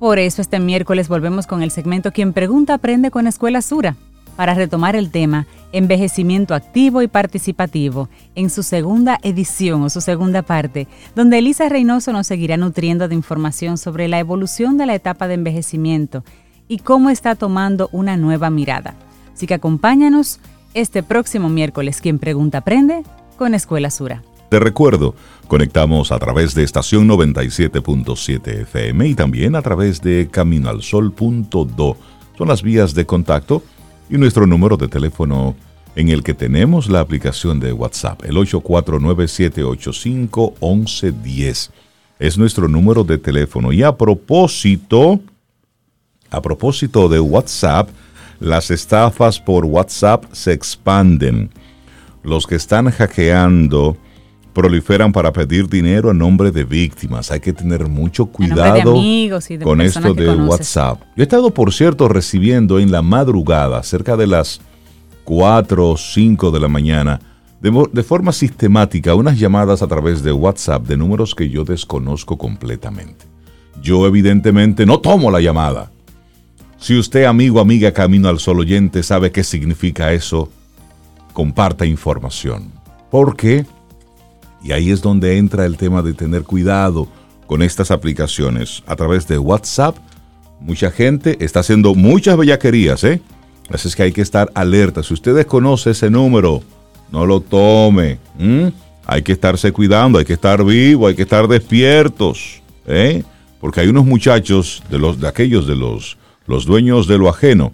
Por eso este miércoles volvemos con el segmento Quien pregunta aprende con Escuela Sura para retomar el tema Envejecimiento activo y participativo en su segunda edición o su segunda parte, donde Elisa Reynoso nos seguirá nutriendo de información sobre la evolución de la etapa de envejecimiento y cómo está tomando una nueva mirada. Así que acompáñanos este próximo miércoles, quien pregunta aprende con Escuela Sura.
Te recuerdo, conectamos a través de estación 97.7 FM y también a través de caminoalsol.do. Son las vías de contacto y nuestro número de teléfono en el que tenemos la aplicación de WhatsApp, el 849-785-1110. Es nuestro número de teléfono. Y a propósito, a propósito de WhatsApp, las estafas por WhatsApp se expanden. Los que están hackeando proliferan para pedir dinero a nombre de víctimas. Hay que tener mucho cuidado con esto de WhatsApp. Yo he estado, por cierto, recibiendo en la madrugada, cerca de las 4 o 5 de la mañana, de, de, forma sistemática, unas llamadas a través de WhatsApp de números que yo desconozco completamente. Yo evidentemente no tomo la llamada. Si usted, amigo, amiga, camino al sol oyente, sabe qué significa eso, comparta información. ¿Por qué? Y ahí es donde entra el tema de tener cuidado con estas aplicaciones. A través de WhatsApp, mucha gente está haciendo muchas bellaquerías, ¿eh? Así es que hay que estar alerta. Si usted desconoce ese número, no lo tome. Hay que estarse cuidando, hay que estar vivo, hay que estar despiertos, ¿eh? Porque hay unos muchachos de los de aquellos de los los dueños de lo ajeno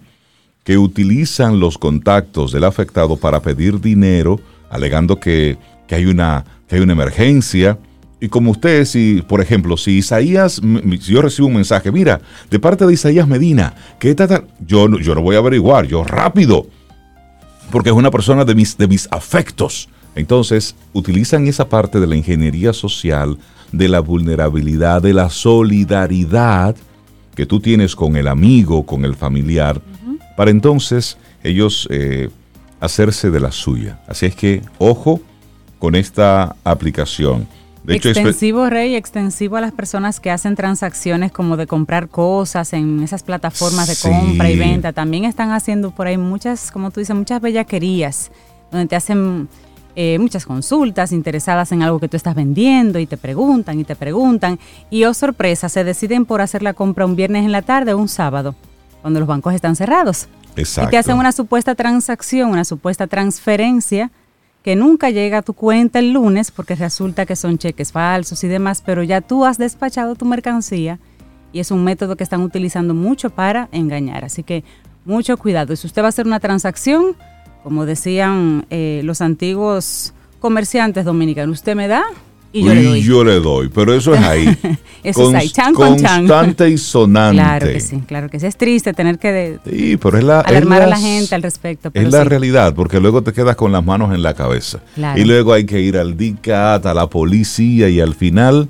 que utilizan los contactos del afectado para pedir dinero, alegando que, que hay una que hay una emergencia. Y como usted, si, por ejemplo, si Isaías, si yo recibo un mensaje, mira, de parte de Isaías Medina, que está yo, yo no voy a averiguar, yo rápido, porque es una persona de mis, de mis afectos. Entonces, utilizan esa parte de la ingeniería social, de la vulnerabilidad, de la solidaridad que tú tienes con el amigo, con el familiar, para entonces ellos eh, hacerse de la suya. Así es que, ojo, con esta aplicación.
De extensivo, Rey, extensivo a las personas que hacen transacciones como de comprar cosas en esas plataformas de compra y venta. También están haciendo por ahí muchas, como tú dices, muchas bellaquerías, donde te hacen eh, muchas consultas interesadas en algo que tú estás vendiendo y te preguntan y te preguntan. Y oh sorpresa, se deciden por hacer la compra un viernes en la tarde o un sábado, cuando los bancos están cerrados. Exacto. Y te hacen una supuesta transacción, una supuesta transferencia que nunca llega a tu cuenta el lunes porque resulta que son cheques falsos y demás, pero ya tú has despachado tu mercancía y es un método que están utilizando mucho para engañar. Así que mucho cuidado. Y si usted va a hacer una transacción, como decían eh, los antiguos comerciantes dominicanos, usted me da y yo le doy.
Yo le doy, pero eso es ahí.
eso es ahí, chan
Constante y sonante.
Claro que sí, claro que sí. Es triste tener que
sí, pero es la,
alarmar a la gente al respecto.
es la realidad, porque luego te quedas con las manos en la cabeza. Y luego hay que ir al DICAT, a la policía y al final...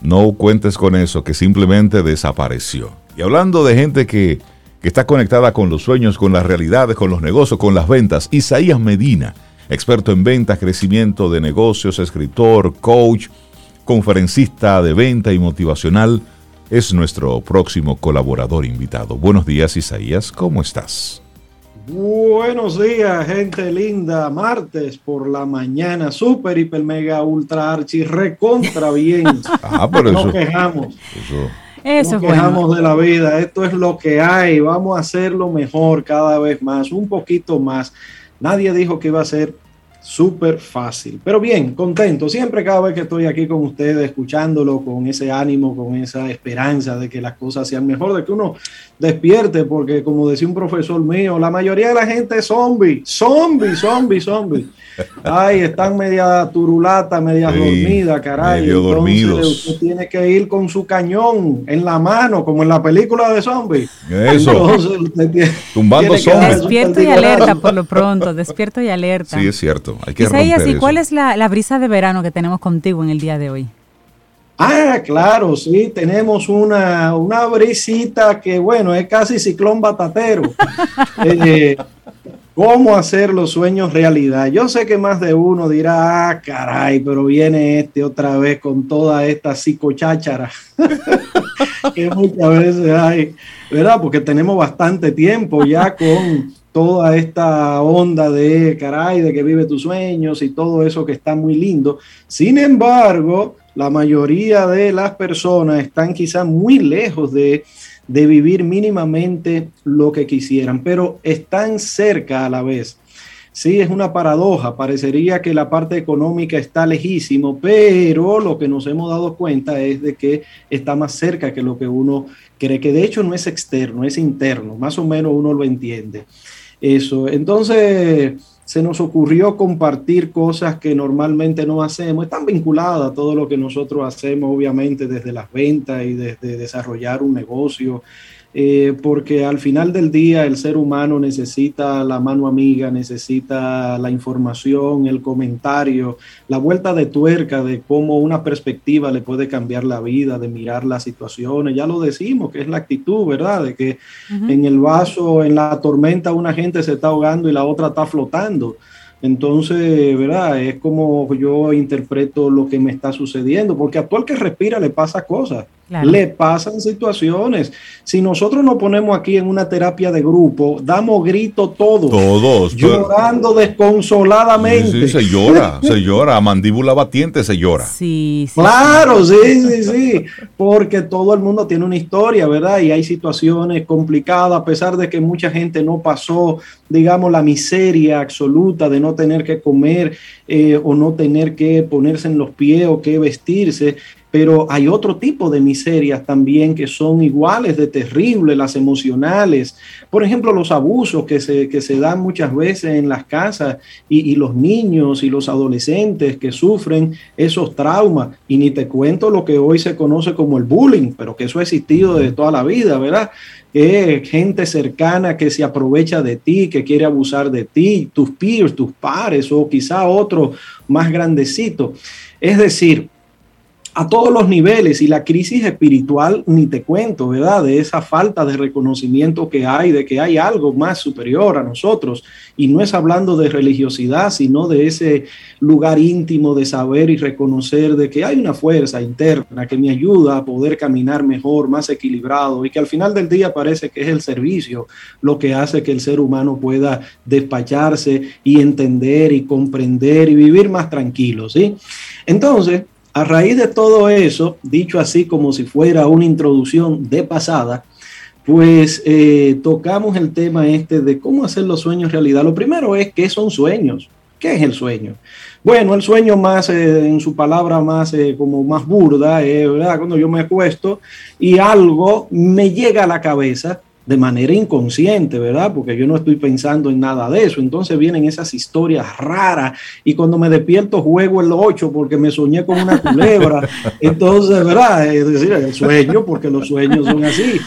no cuentes con eso, que simplemente desapareció. Y hablando de gente que, que está conectada con los sueños, con las realidades, con los negocios, con las ventas, Isaías Medina experto en ventas, crecimiento de negocios, escritor, coach, conferencista de venta y motivacional, es nuestro próximo colaborador invitado. Buenos días, Isaías, ¿cómo estás?
Buenos días, gente linda. Martes por la mañana, super, hiper, mega, ultra, archi, recontra bien.
ah, pero
Nos quejamos. Eso. Nos quejamos de la vida. Esto es lo que hay. Vamos a hacerlo mejor cada vez más, un poquito más. Nadie dijo que iba a ser súper fácil. Pero bien, contento. Siempre cada vez que estoy aquí con ustedes, escuchándolo con ese ánimo, con esa esperanza de que las cosas sean mejor, de que uno despierte, porque como decía un profesor mío, la mayoría de la gente es zombie, zombie, zombie, zombie. Ay, están media turulata, media dormida, caray. Entonces usted tiene que ir con su cañón en la mano, como en la película de zombie.
Eso. Tumbando
zombies. Despierto y alerta por lo pronto, despierto y alerta.
Sí, es cierto. Hay que
¿y cuál es la, la brisa de verano que tenemos contigo en el día de hoy?
Ah, claro, sí, tenemos una, una brisita que, bueno, es casi ciclón batatero. Eh, ¿Cómo hacer los sueños realidad? Yo sé que más de uno dirá, ah, caray, pero viene este otra vez con toda esta psicocháchara que muchas veces hay, ¿verdad? Porque tenemos bastante tiempo ya con toda esta onda de, caray, de que vive tus sueños y todo eso que está muy lindo. Sin embargo, la mayoría de las personas están quizás muy lejos de, vivir mínimamente lo que quisieran, pero están cerca a la vez. Sí, es una paradoja. Parecería que la parte económica está lejísimo, pero lo que nos hemos dado cuenta es de que está más cerca que lo que uno cree, que de hecho no es externo, es interno. Más o menos uno lo entiende. Eso. Entonces, se nos ocurrió compartir cosas que normalmente no hacemos. Están vinculadas a todo lo que nosotros hacemos, obviamente, desde las ventas y desde desarrollar un negocio eh, porque al final del día el ser humano necesita la mano amiga, necesita la información, el comentario, la vuelta de tuerca de cómo una perspectiva le puede cambiar la vida, de mirar las situaciones. Ya lo decimos, que es la actitud, ¿verdad? De que en el vaso, en la tormenta, una gente se está ahogando y la otra está flotando. Entonces, ¿verdad? Es como yo interpreto lo que me está sucediendo, porque a todo el que respira le pasa cosas. Le pasan situaciones. Si nosotros nos ponemos aquí en una terapia de grupo, damos grito todos.
Todos.
Llorando desconsoladamente.
Sí, se llora, se llora. A mandíbula batiente se llora.
Sí,
sí. Claro, sí, sí, sí. Porque todo el mundo tiene una historia, ¿verdad? Y hay situaciones complicadas, a pesar de que mucha gente no pasó, digamos, la miseria absoluta de no tener que comer eh, o no tener que ponerse en los pies o que vestirse pero hay otro tipo de miserias también que son iguales de terribles, las emocionales. Por ejemplo, los abusos que se, que se dan muchas veces en las casas y, los niños y los adolescentes que sufren esos traumas. Y ni te cuento lo que hoy se conoce como el bullying, pero que eso ha existido desde toda la vida, ¿verdad? Gente cercana que se aprovecha de ti, que quiere abusar de ti, tus peers, tus pares o quizá otro más grandecito. Es decir, a todos los niveles y la crisis espiritual, ni te cuento, ¿verdad? De esa falta de reconocimiento que hay, de que hay algo más superior a nosotros. Y no es hablando de religiosidad, sino de ese lugar íntimo de saber y reconocer de que hay una fuerza interna que me ayuda a poder caminar mejor, más equilibrado y que al final del día parece que es el servicio lo que hace que el ser humano pueda despacharse y entender y comprender y vivir más tranquilo, ¿sí? Entonces, a raíz de todo eso, dicho así como si fuera una introducción de pasada, pues eh, tocamos el tema este de cómo hacer los sueños realidad. Lo primero es qué son sueños. ¿Qué es el sueño? Bueno, el sueño más, eh, en su palabra más, eh, como más burda, ¿verdad? cuando yo me acuesto y algo me llega a la cabeza de manera inconsciente, ¿verdad? Porque yo no estoy pensando en nada de eso. Entonces vienen esas historias raras y cuando me despierto juego el 8 porque me soñé con una culebra. Entonces, ¿verdad? Es decir, el sueño, porque los sueños son así.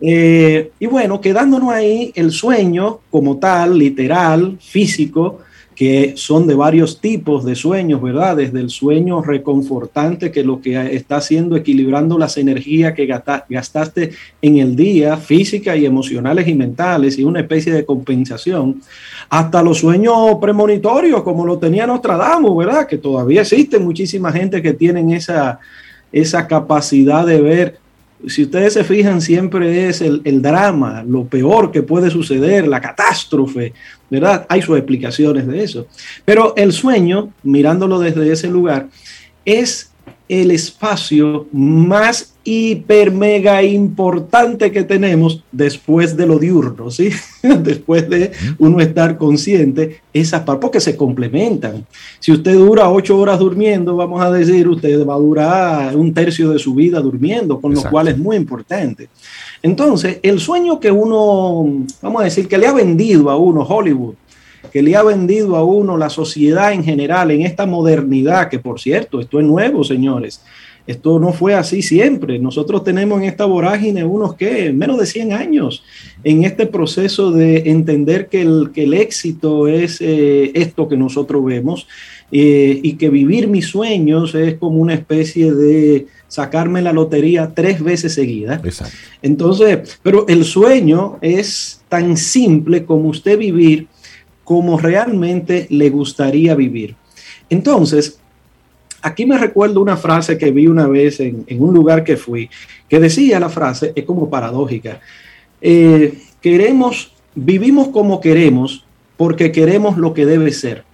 Eh, y bueno, quedándonos ahí, el sueño como tal, literal, físico, que son de varios tipos de sueños, ¿verdad? Desde el sueño reconfortante, que lo que está haciendo equilibrando las energías que gastaste en el día, físicas y emocionales y mentales, y una especie de compensación, hasta los sueños premonitorios, como lo tenía Nostradamus, ¿verdad? Que todavía existe muchísima gente que tienen esa, esa capacidad de ver si ustedes se fijan, siempre es el, drama, lo peor que puede suceder, la catástrofe, ¿verdad? Hay sus explicaciones de eso. Pero el sueño, mirándolo desde ese lugar, es el espacio más hiper mega importante que tenemos después de lo diurno, ¿sí? después de uno estar consciente, esas partes, porque se complementan. Si usted dura ocho horas durmiendo, vamos a decir, usted va a durar un tercio de su vida durmiendo, con lo cual es muy importante. Entonces, el sueño que uno, vamos a decir, que le ha vendido a uno Hollywood, que le ha vendido a uno la sociedad en general en esta modernidad, que por cierto, esto es nuevo, señores. Esto no fue así siempre. Nosotros tenemos en esta vorágine unos que menos de 100 años en este proceso de entender que el, que el éxito es eh, esto que nosotros vemos eh, y que vivir mis sueños es como una especie de sacarme la lotería tres veces seguida. Entonces, pero el sueño es tan simple como usted vivir como realmente le gustaría vivir. Entonces, aquí me recuerdo una frase que vi una vez en, un lugar que fui, que decía la frase, es como paradójica, eh, queremos, vivimos como queremos porque queremos lo que debe ser.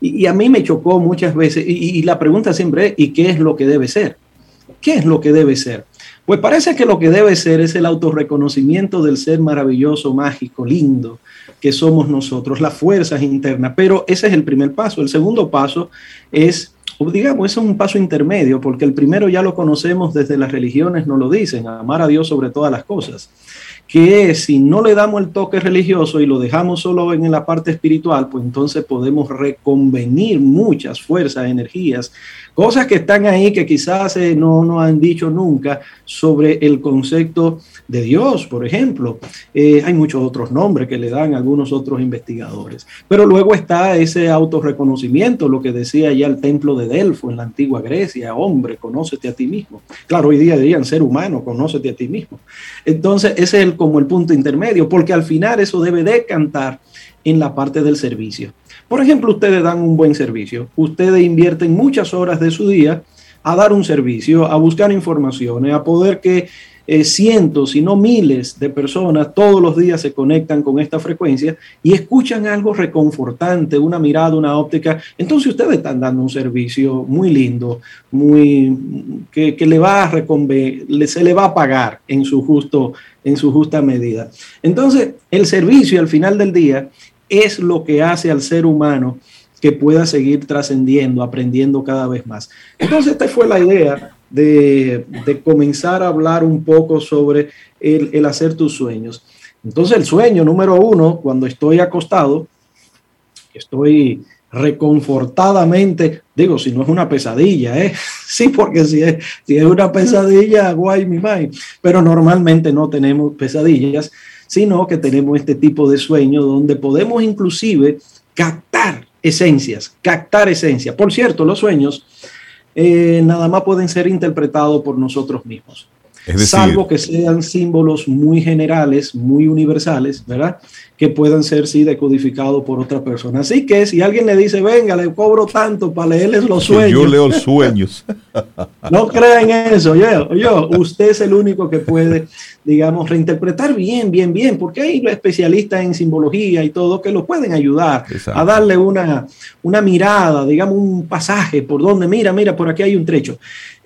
Y, a mí me chocó muchas veces, y, y la pregunta siempre es, ¿y qué es lo que debe ser? ¿Qué es lo que debe ser? Pues parece que lo que debe ser es el autorreconocimiento del ser maravilloso, mágico, lindo, que somos nosotros, las fuerzas internas. Pero ese es el primer paso. El segundo paso es, digamos, es un paso intermedio, porque el primero ya lo conocemos desde las religiones, nos lo dicen, amar a Dios sobre todas las cosas que si no le damos el toque religioso y lo dejamos solo en la parte espiritual, pues entonces podemos reconvenir muchas fuerzas, energías, cosas que están ahí que quizás eh, no nos han dicho nunca sobre el concepto de Dios, por ejemplo. Eh, hay muchos otros nombres que le dan algunos otros investigadores. Pero luego está ese autorreconocimiento, lo que decía ya el templo de Delfo en la antigua Grecia, hombre, conócete a ti mismo. Claro, hoy día dirían ser humano, conócete a ti mismo. Entonces, ese es el, como el punto intermedio, porque al final eso debe decantar en la parte del servicio. Por ejemplo, ustedes dan un buen servicio, ustedes invierten muchas horas de su día a dar un servicio, a buscar informaciones, a poder que eh, cientos, si no miles de personas todos los días se conectan con esta frecuencia y escuchan algo reconfortante, una mirada, una óptica. Entonces ustedes están dando un servicio muy lindo, muy que, le va a se le va a pagar en su justo, en su justa medida. Entonces, el servicio al final del día es lo que hace al ser humano que pueda seguir trascendiendo, aprendiendo cada vez más. Entonces, esta fue la idea de, comenzar a hablar un poco sobre el, hacer tus sueños. Entonces el sueño número uno, cuando estoy acostado, estoy reconfortadamente, digo, si no es una pesadilla, ¿eh? sí, porque si es, si es una pesadilla, guay mi mind, pero normalmente no tenemos pesadillas, sino que tenemos este tipo de sueño donde podemos inclusive captar esencias, captar esencias. Por cierto, los sueños eh, nada más pueden ser interpretados por nosotros mismos. salvo que sean símbolos muy generales, muy universales, ¿verdad? Que puedan ser sí decodificados por otra persona. Así que si alguien le dice, venga, le cobro tanto para leerles los sueños.
Yo leo sueños.
no crean eso, yo, yo, usted es el único que puede, digamos, reinterpretar bien, bien, bien, porque hay especialistas en simbología y todo que lo pueden ayudar a darle una, una mirada, digamos, un pasaje por donde, mira, mira, por aquí hay un trecho.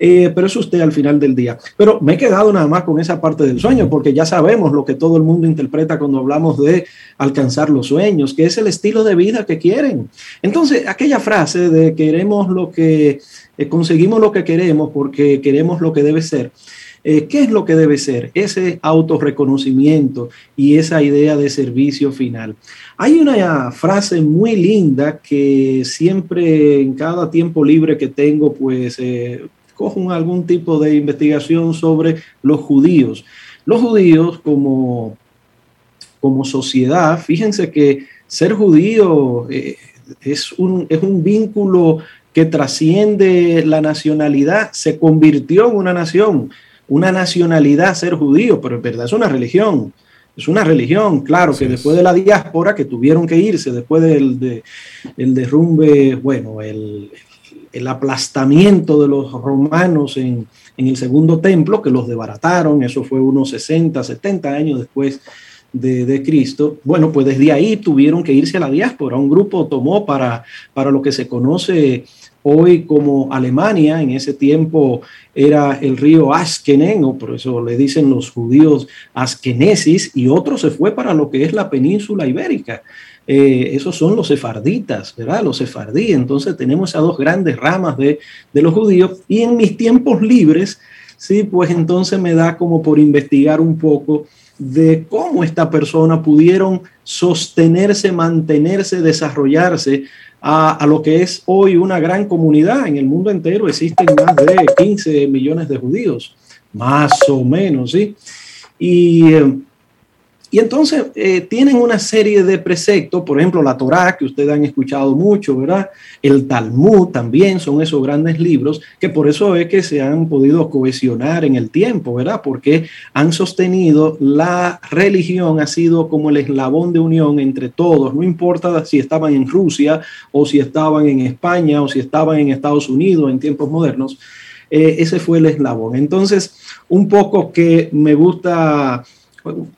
Eh, pero eso usted al final del día. Pero me he quedado nada más con esa parte del sueño, porque ya sabemos lo que todo el mundo interpreta cuando hablamos de alcanzar los sueños, que es el estilo de vida que quieren. Entonces, aquella frase de queremos lo que, eh, conseguimos lo que queremos porque queremos lo que debe ser. Eh, ¿Qué es lo que debe ser? Ese autorreconocimiento y esa idea de servicio final. Hay una frase muy linda que siempre en cada tiempo libre que tengo, pues cojo algún tipo de investigación sobre los judíos. Los judíos como, como sociedad, fíjense que ser judío eh, es, un, es un vínculo que trasciende la nacionalidad, se convirtió en una nación, una nacionalidad ser judío, pero en verdad es una religión. Es una religión, claro, que después de la diáspora, que tuvieron que irse, después del de, el derrumbe, bueno, el, el aplastamiento de los romanos en, el segundo templo, que los debarataron, eso fue unos 60, 70 años después de, Cristo. Bueno, pues desde ahí tuvieron que irse a la diáspora. Un grupo tomó para, para lo que se conoce hoy como Alemania, en ese tiempo era el río Askenen, o por eso le dicen los judíos Askenesis, y otro se fue para lo que es la península ibérica. Eh, esos son los sefarditas, ¿verdad? Los sefardí. Entonces tenemos esas dos grandes ramas de, los judíos y en mis tiempos libres, sí, pues entonces me da como por investigar un poco de cómo esta persona pudieron sostenerse, mantenerse, desarrollarse a, lo que es hoy una gran comunidad. En el mundo entero existen más de 15 millones de judíos, más o menos, ¿sí? Y eh, y entonces eh, tienen una serie de preceptos, por ejemplo, la Torá, que ustedes han escuchado mucho, ¿verdad? El Talmud también son esos grandes libros que por eso es que se han podido cohesionar en el tiempo, ¿verdad? Porque han sostenido la religión, ha sido como el eslabón de unión entre todos, no importa si estaban en Rusia o si estaban en España o si estaban en Estados Unidos en tiempos modernos, eh, ese fue el eslabón. Entonces, un poco que me gusta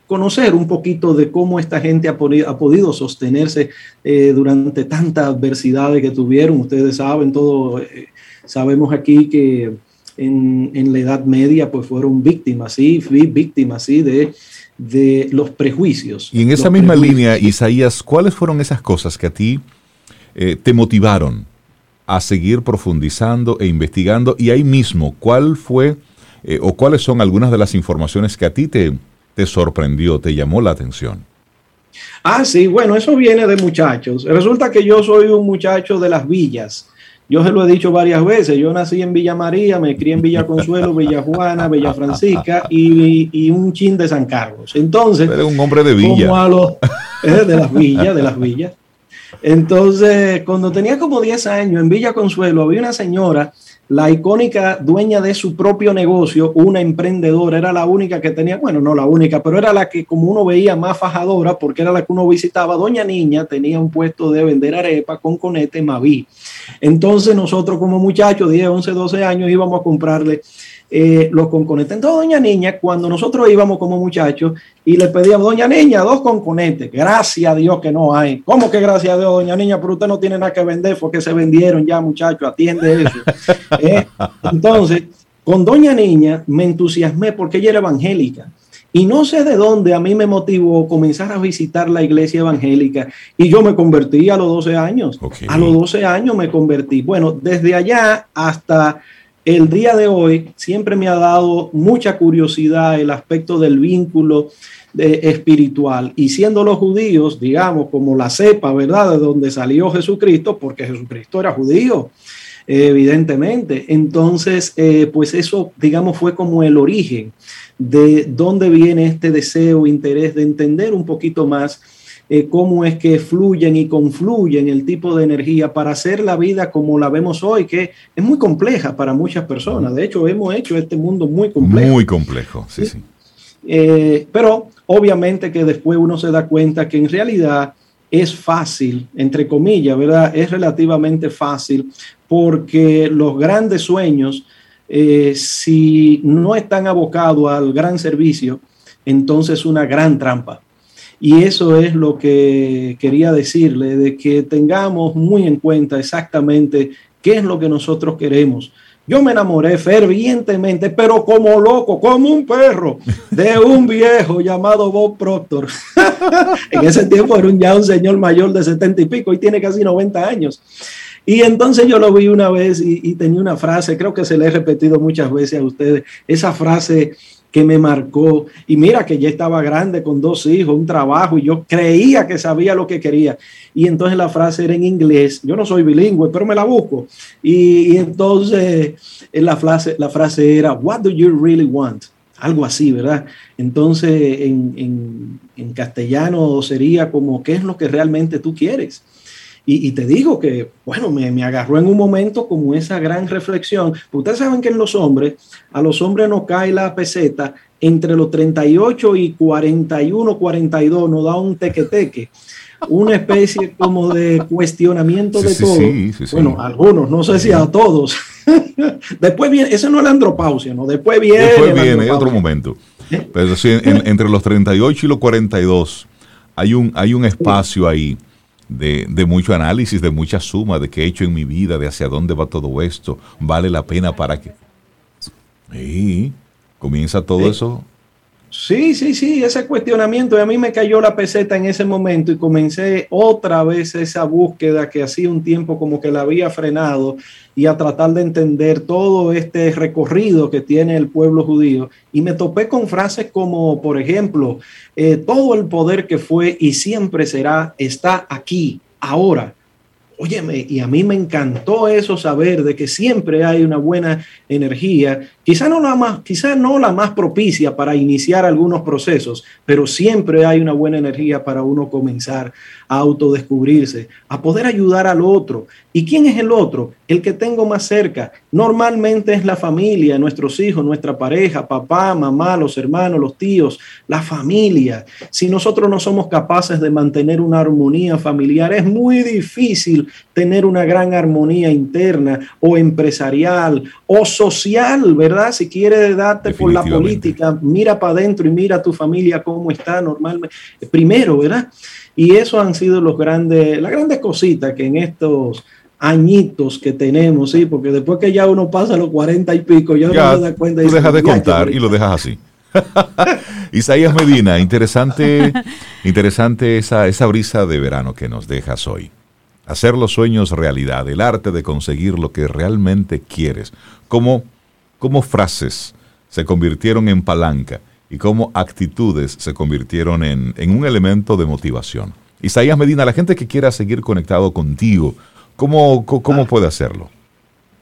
conocer un poquito de cómo esta gente ha, podido, sostenerse eh, durante tantas adversidades que tuvieron. Ustedes saben, todo, eh, sabemos aquí que en, la Edad Media pues fueron víctimas, sí, víctimas, sí, de, de los prejuicios.
Y en esa misma línea, Isaías, ¿cuáles fueron esas cosas que a ti eh, te motivaron a seguir profundizando e investigando? Y ahí mismo, ¿cuál fue o cuáles son algunas de las informaciones que a ti te te sorprendió, te llamó la atención?
Ah, sí, bueno, eso viene de muchachos. Resulta que yo soy un muchacho de las villas. Yo se lo he dicho varias veces. Yo nací en Villa María, me crié en Villa Consuelo, Villa Juana, Villa Francisca y, un chin de San Carlos. Entonces.
Eres un hombre de villa.
Eh, de las villas, de las villas. Entonces, cuando tenía como 10 años en Villa Consuelo, había una señora la icónica dueña de su propio negocio, una emprendedora, era la única que tenía, bueno, no la única, pero era la que como uno veía más fajadora, porque era la que uno visitaba. Doña Niña tenía un puesto de vender arepa con conete Maví. Entonces nosotros como muchachos, 10, 11, 12 años, íbamos a comprarle eh, los conconetes. Entonces, doña Niña, cuando nosotros íbamos como muchachos y le pedíamos, doña Niña, dos conconetes, gracias a Dios que no hay. ¿Cómo que gracias a Dios, doña Niña? Pero usted no tiene nada que vender porque se vendieron ya, muchachos, atiende eso. Eh, entonces, con doña Niña me entusiasmé porque ella era evangélica. Y no sé de dónde a mí me motivó comenzar a visitar la iglesia evangélica. Y yo me convertí a los 12 años. A los 12 años me convertí. Bueno, desde allá hasta el día de hoy siempre me ha dado mucha curiosidad el aspecto del vínculo de, espiritual. Y siendo los judíos, digamos, como la cepa, ¿verdad? De donde salió Jesucristo, porque Jesucristo era judío, evidentemente. Entonces, eh, pues eso, digamos, fue como el origen de dónde viene este deseo, interés de entender un poquito más eh, cómo es que fluyen y confluyen el tipo de energía para hacer la vida como la vemos hoy, que es muy compleja para muchas personas. De hecho, hemos hecho este mundo muy complejo.
Muy complejo, sí, sí.
Eh, pero obviamente que después uno se da cuenta que en realidad es fácil, entre comillas, ¿verdad? Es relativamente fácil porque los grandes sueños, eh, si no están abocados al gran servicio, entonces una gran trampa. Y eso es lo que quería decirle, de que tengamos muy en cuenta exactamente qué es lo que nosotros queremos. Yo me enamoré fervientemente, pero como loco, como un perro, de un viejo llamado Bob Proctor. en ese tiempo era un, ya un señor mayor de setenta y pico y tiene casi 90 años. Y entonces yo lo vi una vez y, y, tenía una frase, creo que se le he repetido muchas veces a ustedes, esa frase que me marcó. Y mira que ya estaba grande con dos hijos, un trabajo, y yo creía que sabía lo que quería. Y entonces la frase era en inglés. Yo no soy bilingüe, pero me la busco. Y, entonces la frase, la frase era, What do you really want? Algo así, ¿verdad? Entonces en, en, en castellano sería como, ¿qué es lo que realmente tú quieres? Y, y, te digo que, bueno, me, me, agarró en un momento como esa gran reflexión. Ustedes saben que en los hombres, a los hombres nos cae la peseta entre los 38 y 41, 42, nos da un teque-teque. Una especie como de cuestionamiento de sí, todo. Sí, sí, bueno, algunos, no sé si a todos. Después viene, eso no es la andropausia, ¿no? Después viene.
Después viene, otro momento. Pero sí, en, entre los 38 y los 42 hay un, hay un espacio ahí de, de, mucho análisis, de mucha suma, de qué he hecho en mi vida, de hacia dónde va todo esto, vale la pena para que... Sí, comienza todo sí. eso.
Sí, sí, sí, ese cuestionamiento. Y a mí me cayó la peseta en ese momento y comencé otra vez esa búsqueda que hacía un tiempo como que la había frenado y a tratar de entender todo este recorrido que tiene el pueblo judío. Y me topé con frases como, por ejemplo, eh, todo el poder que fue y siempre será está aquí, ahora. Óyeme, y a mí me encantó eso saber de que siempre hay una buena energía, quizá no la más, quizá no la más propicia para iniciar algunos procesos, pero siempre hay una buena energía para uno comenzar a autodescubrirse, a poder ayudar al otro. ¿Y quién es el otro? El que tengo más cerca. Normalmente es la familia, nuestros hijos, nuestra pareja, papá, mamá, los hermanos, los tíos, la familia. Si nosotros no somos capaces de mantener una armonía familiar, es muy difícil tener una gran armonía interna o empresarial o social, ¿verdad? Si quieres darte por la política, mira para adentro y mira a tu familia cómo está normalmente. Primero, ¿verdad? Y eso han sido los grandes, las grandes cositas que en estos añitos que tenemos, sí, porque después que ya uno pasa los cuarenta y pico, ya, ya uno se da cuenta.
Tú dejas de contar y lo dejas así. Isaías Medina, interesante, interesante esa, esa brisa de verano que nos dejas hoy. Hacer los sueños realidad, el arte de conseguir lo que realmente quieres. Como, como frases se convirtieron en palanca y cómo actitudes se convirtieron en, en, un elemento de motivación. Isaías Medina, la gente que quiera seguir conectado contigo, ¿cómo, cómo puede hacerlo?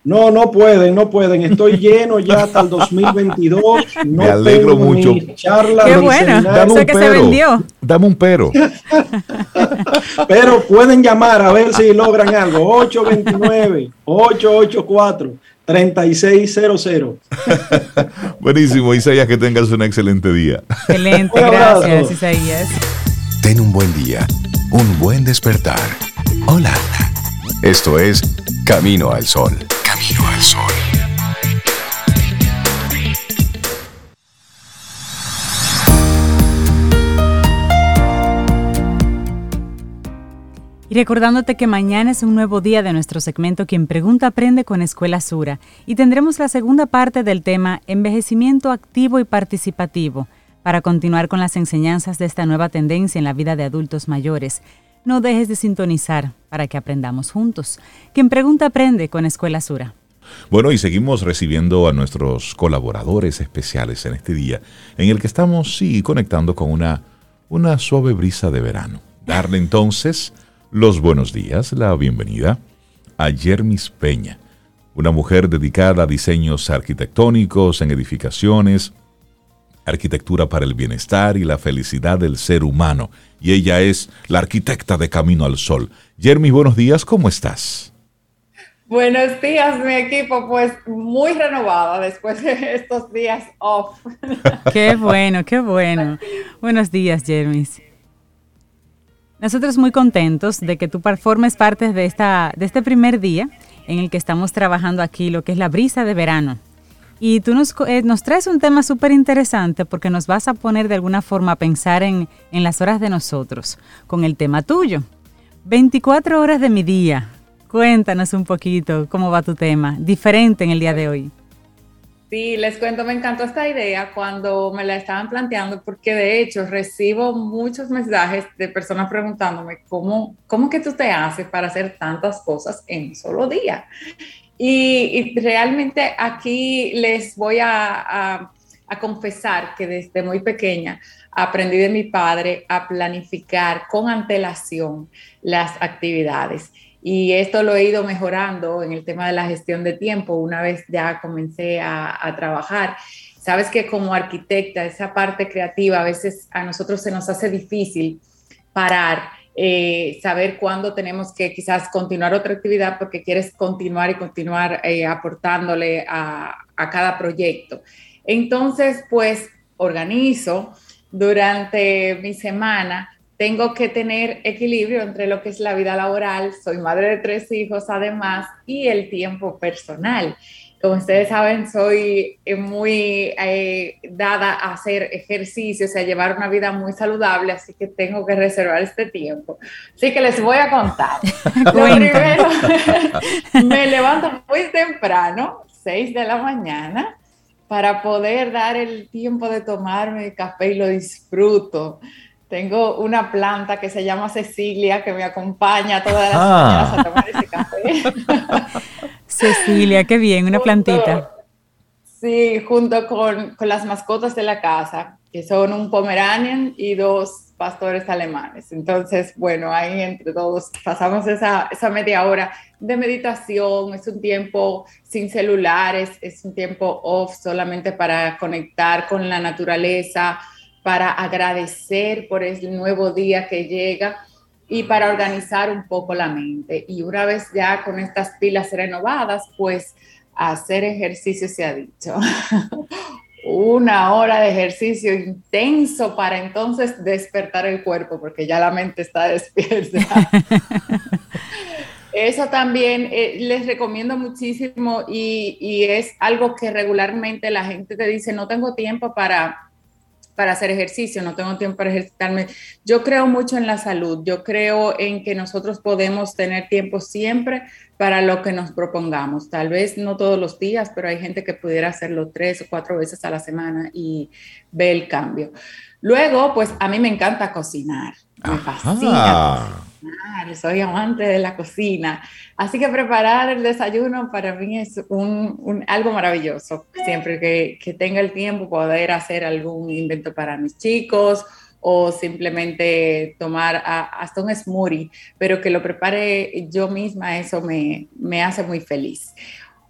No, no pueden, no pueden. Estoy lleno ya hasta el 2022. No
Me alegro mucho.
Charla,
Qué bueno,
Dame un
que
pero.
se vendió.
Dame un pero.
pero pueden llamar a ver si logran algo. 829 884 3600.
Buenísimo, Isaías, que tengas un excelente día.
Excelente, gracias, Isaías.
Ten un buen día, un buen despertar. Hola. Esto es Camino al Sol. Camino al Sol.
Y recordándote que mañana es un nuevo día de nuestro segmento Quien Pregunta Aprende con Escuela Sura y tendremos la segunda parte del tema Envejecimiento activo y participativo para continuar con las enseñanzas de esta nueva tendencia en la vida de adultos mayores. No dejes de sintonizar para que aprendamos juntos. Quien Pregunta Aprende con Escuela Sura.
Bueno, y seguimos recibiendo a nuestros colaboradores especiales en este día, en el que estamos, sí, conectando con una, una suave brisa de verano. Darle entonces los buenos días, la bienvenida a Jermis Peña, una mujer dedicada a diseños arquitectónicos en edificaciones, arquitectura para el bienestar y la felicidad del ser humano. Y ella es la arquitecta de Camino al Sol. Jermis, buenos días, ¿cómo estás?
Buenos días, mi equipo. Pues muy renovada después de estos días off.
Qué bueno, qué bueno. Buenos días, Jermis. Nosotros muy contentos de que tú formes parte de, esta, de este primer día en el que estamos trabajando aquí, lo que es la brisa de verano. Y tú nos, eh, nos traes un tema súper interesante porque nos vas a poner de alguna forma a pensar en, en las horas de nosotros, con el tema tuyo. 24 horas de mi día. Cuéntanos un poquito cómo va tu tema, diferente en el día de hoy.
Sí, les cuento, me encantó esta idea cuando me la estaban planteando, porque de hecho recibo muchos mensajes de personas preguntándome cómo, cómo que tú te haces para hacer tantas cosas en un solo día. Y, realmente aquí les voy a, a confesar que desde muy pequeña aprendí de mi padre a planificar con antelación las actividades. Y esto lo he ido mejorando en el tema de la gestión de tiempo una vez ya comencé a, trabajar. Sabes que como arquitecta, esa parte creativa a veces a nosotros se nos hace difícil parar, eh, saber cuándo tenemos que quizás continuar otra actividad porque quieres continuar y continuar eh, aportándole a, a cada proyecto. Entonces, pues organizo durante mi semana tengo que tener equilibrio entre lo que es la vida laboral, soy madre de tres hijos además, y el tiempo personal. Como ustedes saben, soy eh, muy eh, dada a hacer ejercicios, a llevar una vida muy saludable, así que tengo que reservar este tiempo. Así que les voy a contar. Lo primero, me levanto muy temprano, 6 de la mañana, para poder dar el tiempo de tomarme el café y lo disfruto. Tengo una planta que se llama Cecilia que me acompaña todas las ah. a tomar ese café.
Cecilia, qué bien, una plantita.
Sí, junto con, con, las mascotas de la casa, que son un pomeranian y dos pastores alemanes. Entonces, bueno, ahí entre todos pasamos esa, esa media hora de meditación, es un tiempo sin celulares, es un tiempo off solamente para conectar con la naturaleza, para agradecer por el nuevo día que llega y para organizar un poco la mente. Y una vez ya con estas pilas renovadas, pues hacer ejercicio se ha dicho. una hora de ejercicio intenso para entonces despertar el cuerpo, porque ya la mente está despierta. Eso también eh, les recomiendo muchísimo y, y, es algo que regularmente la gente te dice, no tengo tiempo para para hacer ejercicio, no tengo tiempo para ejercitarme. Yo creo mucho en la salud, yo creo en que nosotros podemos tener tiempo siempre para lo que nos propongamos. Tal vez no todos los días, pero hay gente que pudiera hacerlo tres o cuatro veces a la semana y ve el cambio. Luego, pues a mí me encanta cocinar, me fascina soy amante de la cocina. Así que preparar el desayuno para mí es un, algo maravilloso. Siempre que, que, tenga el tiempo, poder hacer algún invento para mis chicos o simplemente tomar hasta un smoothie, pero que lo prepare yo misma, eso me, me hace muy feliz.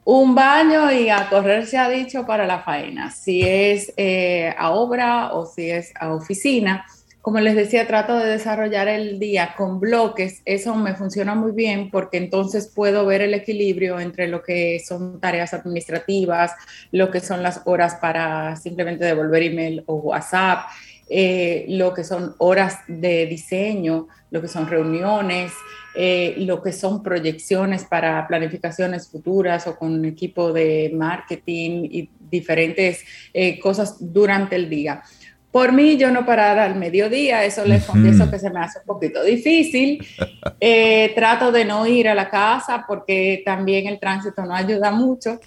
Un baño y a correr se ha dicho para la faena, si es eh, a obra o si es a oficina como les decía, trato de desarrollar el día con bloques. Eso me funciona muy bien porque entonces puedo ver el equilibrio entre lo que son tareas administrativas, lo que son las horas para simplemente devolver email o WhatsApp, eh, lo que son horas de diseño, lo que son reuniones, eh, lo que son proyecciones para planificaciones futuras o con un equipo de marketing y diferentes eh, cosas durante el día. Por mí, yo no parar al mediodía, eso les confieso que se me hace un poquito difícil. Eh, trato de no ir a la casa porque también el tránsito no ayuda mucho.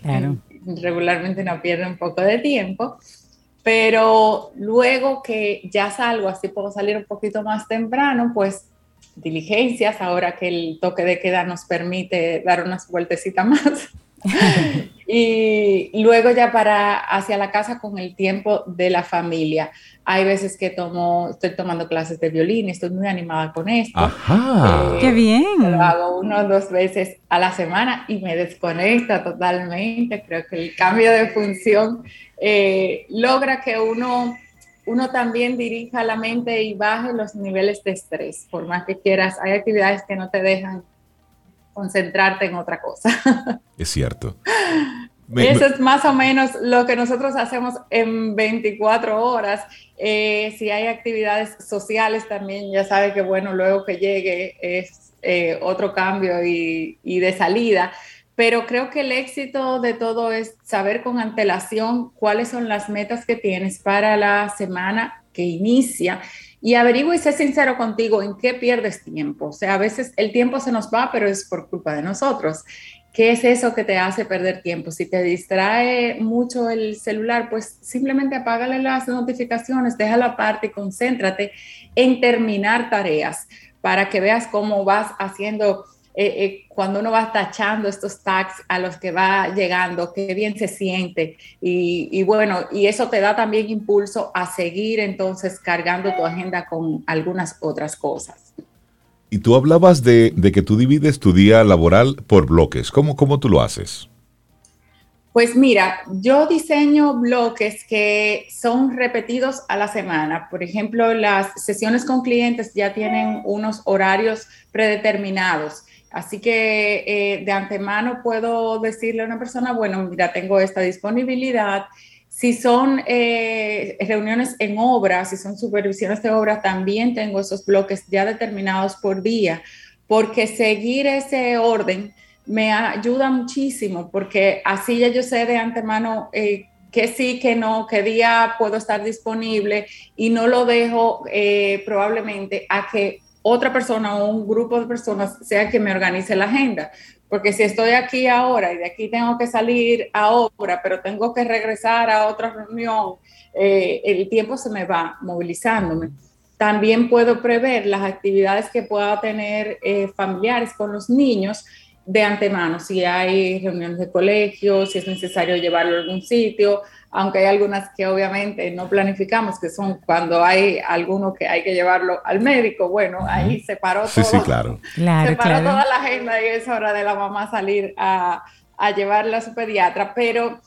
Regularmente no pierde un poco de tiempo. Pero luego que ya salgo, así puedo salir un poquito más temprano, pues diligencias, ahora que el toque de queda nos permite dar unas vueltecitas más. Y luego ya para hacia la casa con el tiempo de la familia. Hay veces que tomo, estoy tomando clases de violín, estoy muy animada con esto.
Ajá. Eh, ¡Qué bien!
Lo hago uno o dos veces a la semana y me desconecta totalmente. Creo que el cambio de función eh, logra que uno, uno también dirija la mente y baje los niveles de estrés. Por más que quieras, hay actividades que no te dejan concentrarte en otra cosa.
Es cierto.
Eso es más o menos lo que nosotros hacemos en 24 horas. Eh, si hay actividades sociales también, ya sabe que bueno, luego que llegue es eh, otro cambio y, y de salida pero creo que el éxito de todo es saber con antelación cuáles son las metas que tienes para la semana que inicia y averigua y sé sincero contigo en qué pierdes tiempo. O sea, a veces el tiempo se nos va, pero es por culpa de nosotros. ¿Qué es eso que te hace perder tiempo? Si te distrae mucho el celular, pues simplemente apágale las notificaciones, déjala aparte y concéntrate en terminar tareas para que veas cómo vas haciendo eh, eh, cuando uno va tachando estos tags a los que va llegando, qué bien se siente. Y, bueno, y eso te da también impulso a seguir entonces cargando tu agenda con algunas otras cosas.
Y tú hablabas de, que tú divides tu día laboral por bloques. ¿Cómo, cómo tú lo haces?
Pues mira, yo diseño bloques que son repetidos a la semana. Por ejemplo, las sesiones con clientes ya tienen unos horarios predeterminados. Así que eh, de antemano puedo decirle a una persona, bueno, mira, tengo esta disponibilidad. Si son eh, reuniones en obra, si son supervisiones de obra, también tengo esos bloques ya determinados por día, porque seguir ese orden me ayuda muchísimo, porque así ya yo sé de antemano eh, que sí, que no, qué día puedo estar disponible y no lo dejo probablemente a que otra persona o un grupo de personas sea que me organice la agenda. Porque si estoy aquí ahora y de aquí tengo que salir a obra, pero tengo que regresar a otra reunión, eh, el tiempo se me va movilizándome. También puedo prever las actividades que pueda tener eh, familiares con los niños de antemano, si hay reuniones de colegio, si es necesario llevarlo a algún sitio, aunque hay algunas que obviamente no planificamos, que son cuando hay alguno que hay que llevarlo al médico, bueno, ahí se paró todo.
Sí, sí, claro.
se paró toda la agenda y es hora de la mamá salir a, a llevarla a su pediatra, pero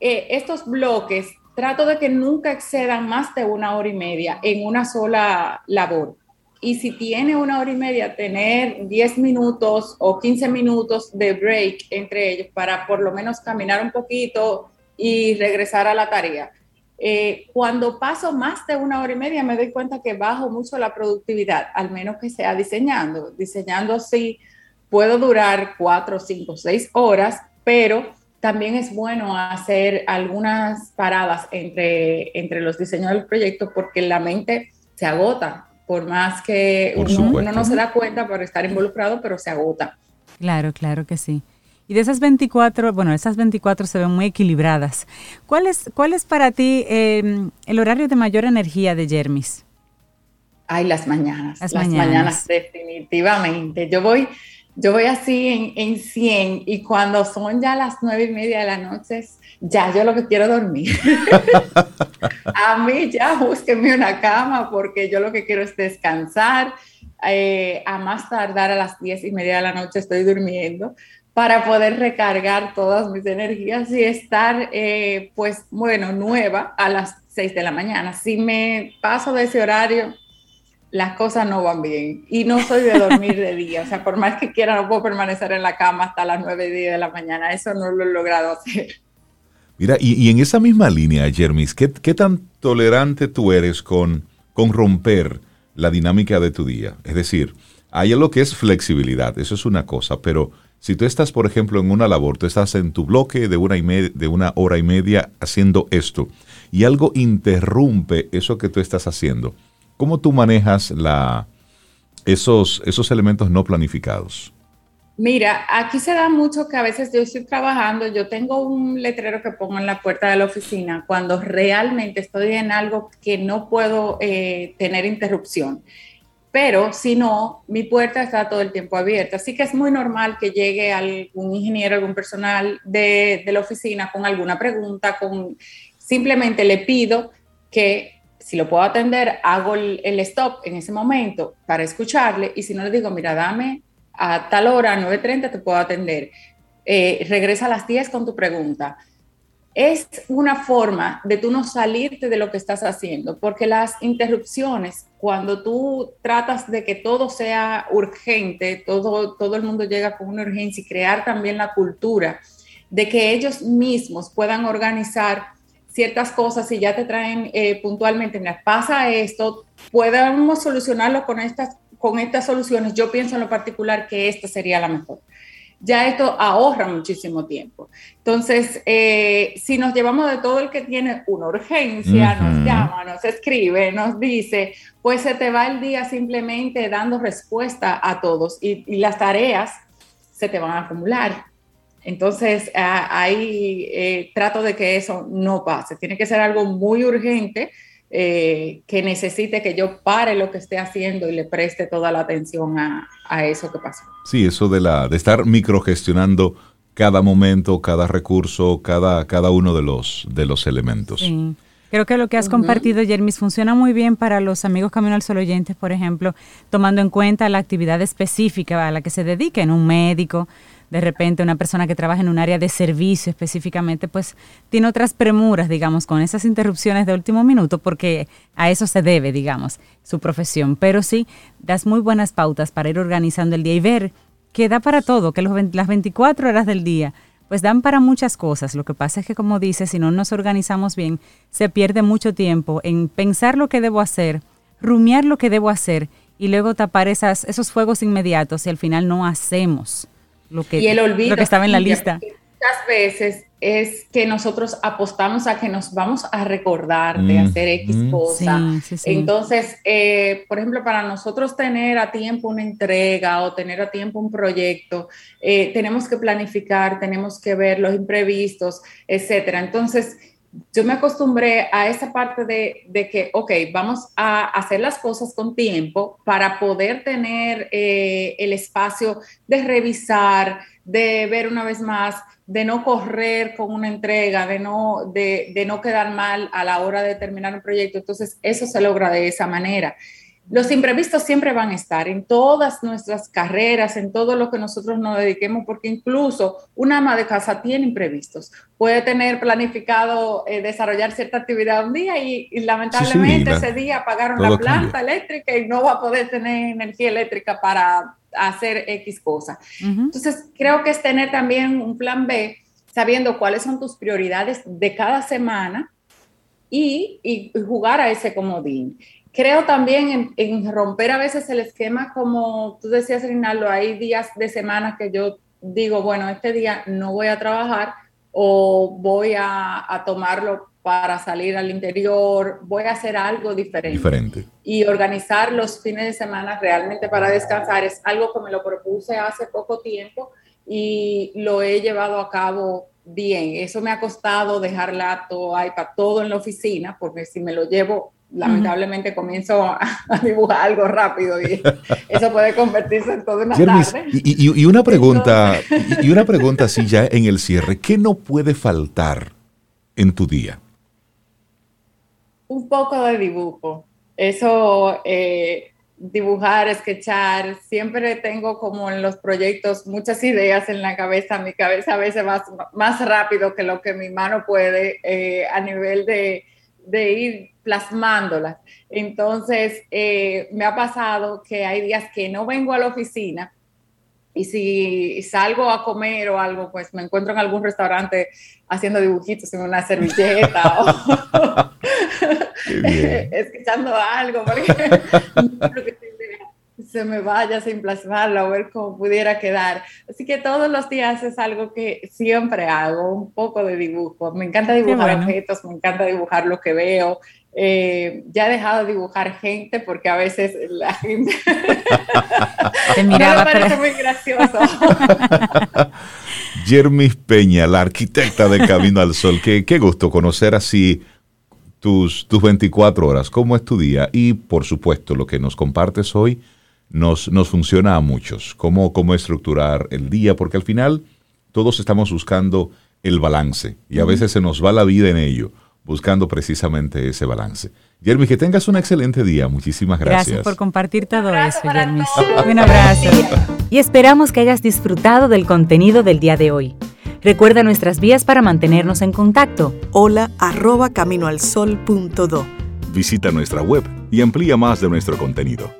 eh, estos bloques trato de que nunca excedan más de una hora y media en una sola labor. Y si tiene una hora y media, tener 10 minutos o 15 minutos de break entre ellos para por lo menos caminar un poquito, y regresar a la tarea. Eh, cuando paso más de una hora y media me doy cuenta que bajo mucho la productividad, al menos que sea diseñando. Diseñando sí puedo durar cuatro, cinco, seis horas, pero también es bueno hacer algunas paradas entre, entre los diseños del proyecto porque la mente se agota, por más que uno, uno, no se da cuenta por estar involucrado, pero se agota.
Claro, claro que sí. Y de esas 24, bueno, esas 24 se ven muy equilibradas. ¿Cuál es, cuál es para ti em, el horario de mayor energía de Jermis?
Ay, las mañanas. Las, mañanas. definitivamente. Yo voy, yo voy así en, en 100 y cuando son ya las nueve y media de la noche, ya yo lo que quiero dormir. a mí ya búsquenme una cama porque yo lo que quiero es descansar. Eh, a más tardar a las diez y media de la noche estoy durmiendo para poder recargar todas mis energías y estar, eh, pues, bueno, nueva a las 6 de la mañana. Si me paso de ese horario, las cosas no van bien. Y no soy de dormir de día. O sea, por más que quiera, no puedo permanecer en la cama hasta las 9 y 10 de la mañana. Eso no lo he logrado hacer.
Mira, y, en esa misma línea, Jermis, ¿qué, ¿qué, tan tolerante tú eres con, con romper la dinámica de tu día? Es decir, hay algo que es flexibilidad, eso es una cosa, pero si tú estás, por ejemplo, en una labor, tú estás en tu bloque de una, hora y media haciendo esto y algo interrumpe eso que tú estás haciendo, ¿cómo tú manejas la, esos, esos elementos no planificados?
Mira, aquí se da mucho que a veces yo estoy trabajando, yo tengo un letrero que pongo en la puerta de la oficina cuando realmente estoy en algo que no puedo eh, tener interrupción pero si no, mi puerta está todo el tiempo abierta. Así que es muy normal que llegue algún ingeniero, algún personal de, la oficina con alguna pregunta, con simplemente le pido que si lo puedo atender, hago el, stop en ese momento para escucharle y si no le digo, mira, dame a tal hora, 9.30 te puedo atender. Eh, regresa a las 10 con tu pregunta es una forma de tú no salirte de lo que estás haciendo, porque las interrupciones, cuando tú tratas de que todo sea urgente, todo, todo el mundo llega con una urgencia y crear también la cultura de que ellos mismos puedan organizar ciertas cosas y ya te traen eh, puntualmente, mira, pasa esto, podemos solucionarlo con estas, con estas soluciones. Yo pienso en lo particular que esta sería la mejor ya esto ahorra muchísimo tiempo. Entonces, eh, si nos llevamos de todo el que tiene una urgencia, nos llama, nos escribe, nos dice, pues se te va el día simplemente dando respuesta a todos y, las tareas se te van a acumular. Entonces, ahí eh, trato de que eso no pase. Tiene que ser algo muy urgente eh, que necesite que yo pare lo que esté haciendo y le preste toda la atención a, eso que pasó.
Sí, eso de, la, de estar microgestionando cada momento, cada recurso, cada, cada uno de los, de los elementos.
Sí. Creo que lo que has compartido, Jermis, funciona muy bien para los amigos Camino al Sol oyentes, por ejemplo, tomando en cuenta la actividad específica a la que se dediquen, un médico, de repente una persona que trabaja en un área de servicio específicamente, pues tiene otras premuras, digamos, con esas interrupciones de último minuto, porque a eso se debe, digamos, su profesión. Pero sí, das muy buenas pautas para ir organizando el día y ver que da para todo, que las 24 horas del día, pues dan para muchas cosas. Lo que pasa es que, como dices, si no nos organizamos bien, se pierde mucho tiempo en pensar lo que debo hacer, rumiar lo que debo hacer y luego tapar esas, esos fuegos inmediatos y al final no hacemos lo que,
y el olvido,
lo que estaba en la lista.
Muchas veces es que nosotros apostamos a que nos vamos a recordar de hacer X cosa. Entonces, eh, por ejemplo, para nosotros tener a tiempo una entrega o tener a tiempo un proyecto, eh, tenemos que planificar, tenemos que ver los imprevistos, etcétera. Entonces, yo me acostumbré a esa parte de, que, ok, vamos a hacer las cosas con tiempo para poder tener eh, el espacio de revisar, de ver una vez más, de no correr con una entrega, de no, de, de no quedar mal a la hora de terminar un proyecto. Entonces, eso se logra de esa manera. Los imprevistos siempre van a estar en todas nuestras carreras, en todo lo que nosotros nos dediquemos, porque incluso una ama de casa tiene imprevistos. Puede tener planificado eh, desarrollar cierta actividad un día y, lamentablemente ese día apagaron la planta eléctrica y no va a poder tener energía eléctrica para hacer X cosa. Entonces, creo que es tener también un plan B, sabiendo cuáles son tus prioridades de cada semana y, y jugar a ese comodín creo también en, romper a veces el esquema, como tú decías, Rinaldo, hay días de semana que yo digo, bueno, este día no voy a trabajar o voy a, tomarlo para salir al interior, voy a hacer algo diferente.
diferente.
Y organizar los fines de semana realmente para descansar es algo que me lo propuse hace poco tiempo y lo he llevado a cabo bien. Eso me ha costado dejar laptop, iPad, todo en la oficina, porque si me lo llevo lamentablemente comienzo a, dibujar algo rápido y eso puede convertirse en toda una tarde.
Y, una pregunta, y una pregunta así ya en el cierre, ¿qué no puede faltar en tu día?
Un poco de dibujo. Eso, eh, dibujar, sketchar, siempre tengo como en los proyectos muchas ideas en la cabeza, mi cabeza a veces va más rápido que lo que mi mano puede eh, a nivel de de ir plasmándolas. Entonces, eh, me ha pasado que hay días que no vengo a la oficina y si salgo a comer o algo, pues me encuentro en algún restaurante haciendo dibujitos en una servilleta o escuchando algo, porque se me vaya sin plasmarlo, a ver cómo pudiera quedar. Así que todos los días es algo que siempre hago, un poco de dibujo. Me encanta dibujar objetos, me encanta dibujar lo que veo. Eh, ya he dejado de dibujar gente porque a veces la gente
Te miraba,
me parece muy gracioso.
Jermis Peña, la arquitecta de Camino al Sol. Qué, qué gusto conocer así tus, tus 24 horas. ¿Cómo es tu día? Y por supuesto, lo que nos compartes hoy nos, nos funciona a muchos, cómo, cómo estructurar el día, porque al final todos estamos buscando el balance y a veces se nos va la vida en ello, buscando precisamente ese balance. Jeremy, que tengas un excelente día. Muchísimas gracias.
Gracias por compartir todo eso, Jeremy. Un abrazo.
Y esperamos que hayas disfrutado del contenido del día de hoy. Recuerda nuestras vías para mantenernos en contacto.
Hola arroba caminoalsol.do.
Visita nuestra web y amplía más de nuestro contenido.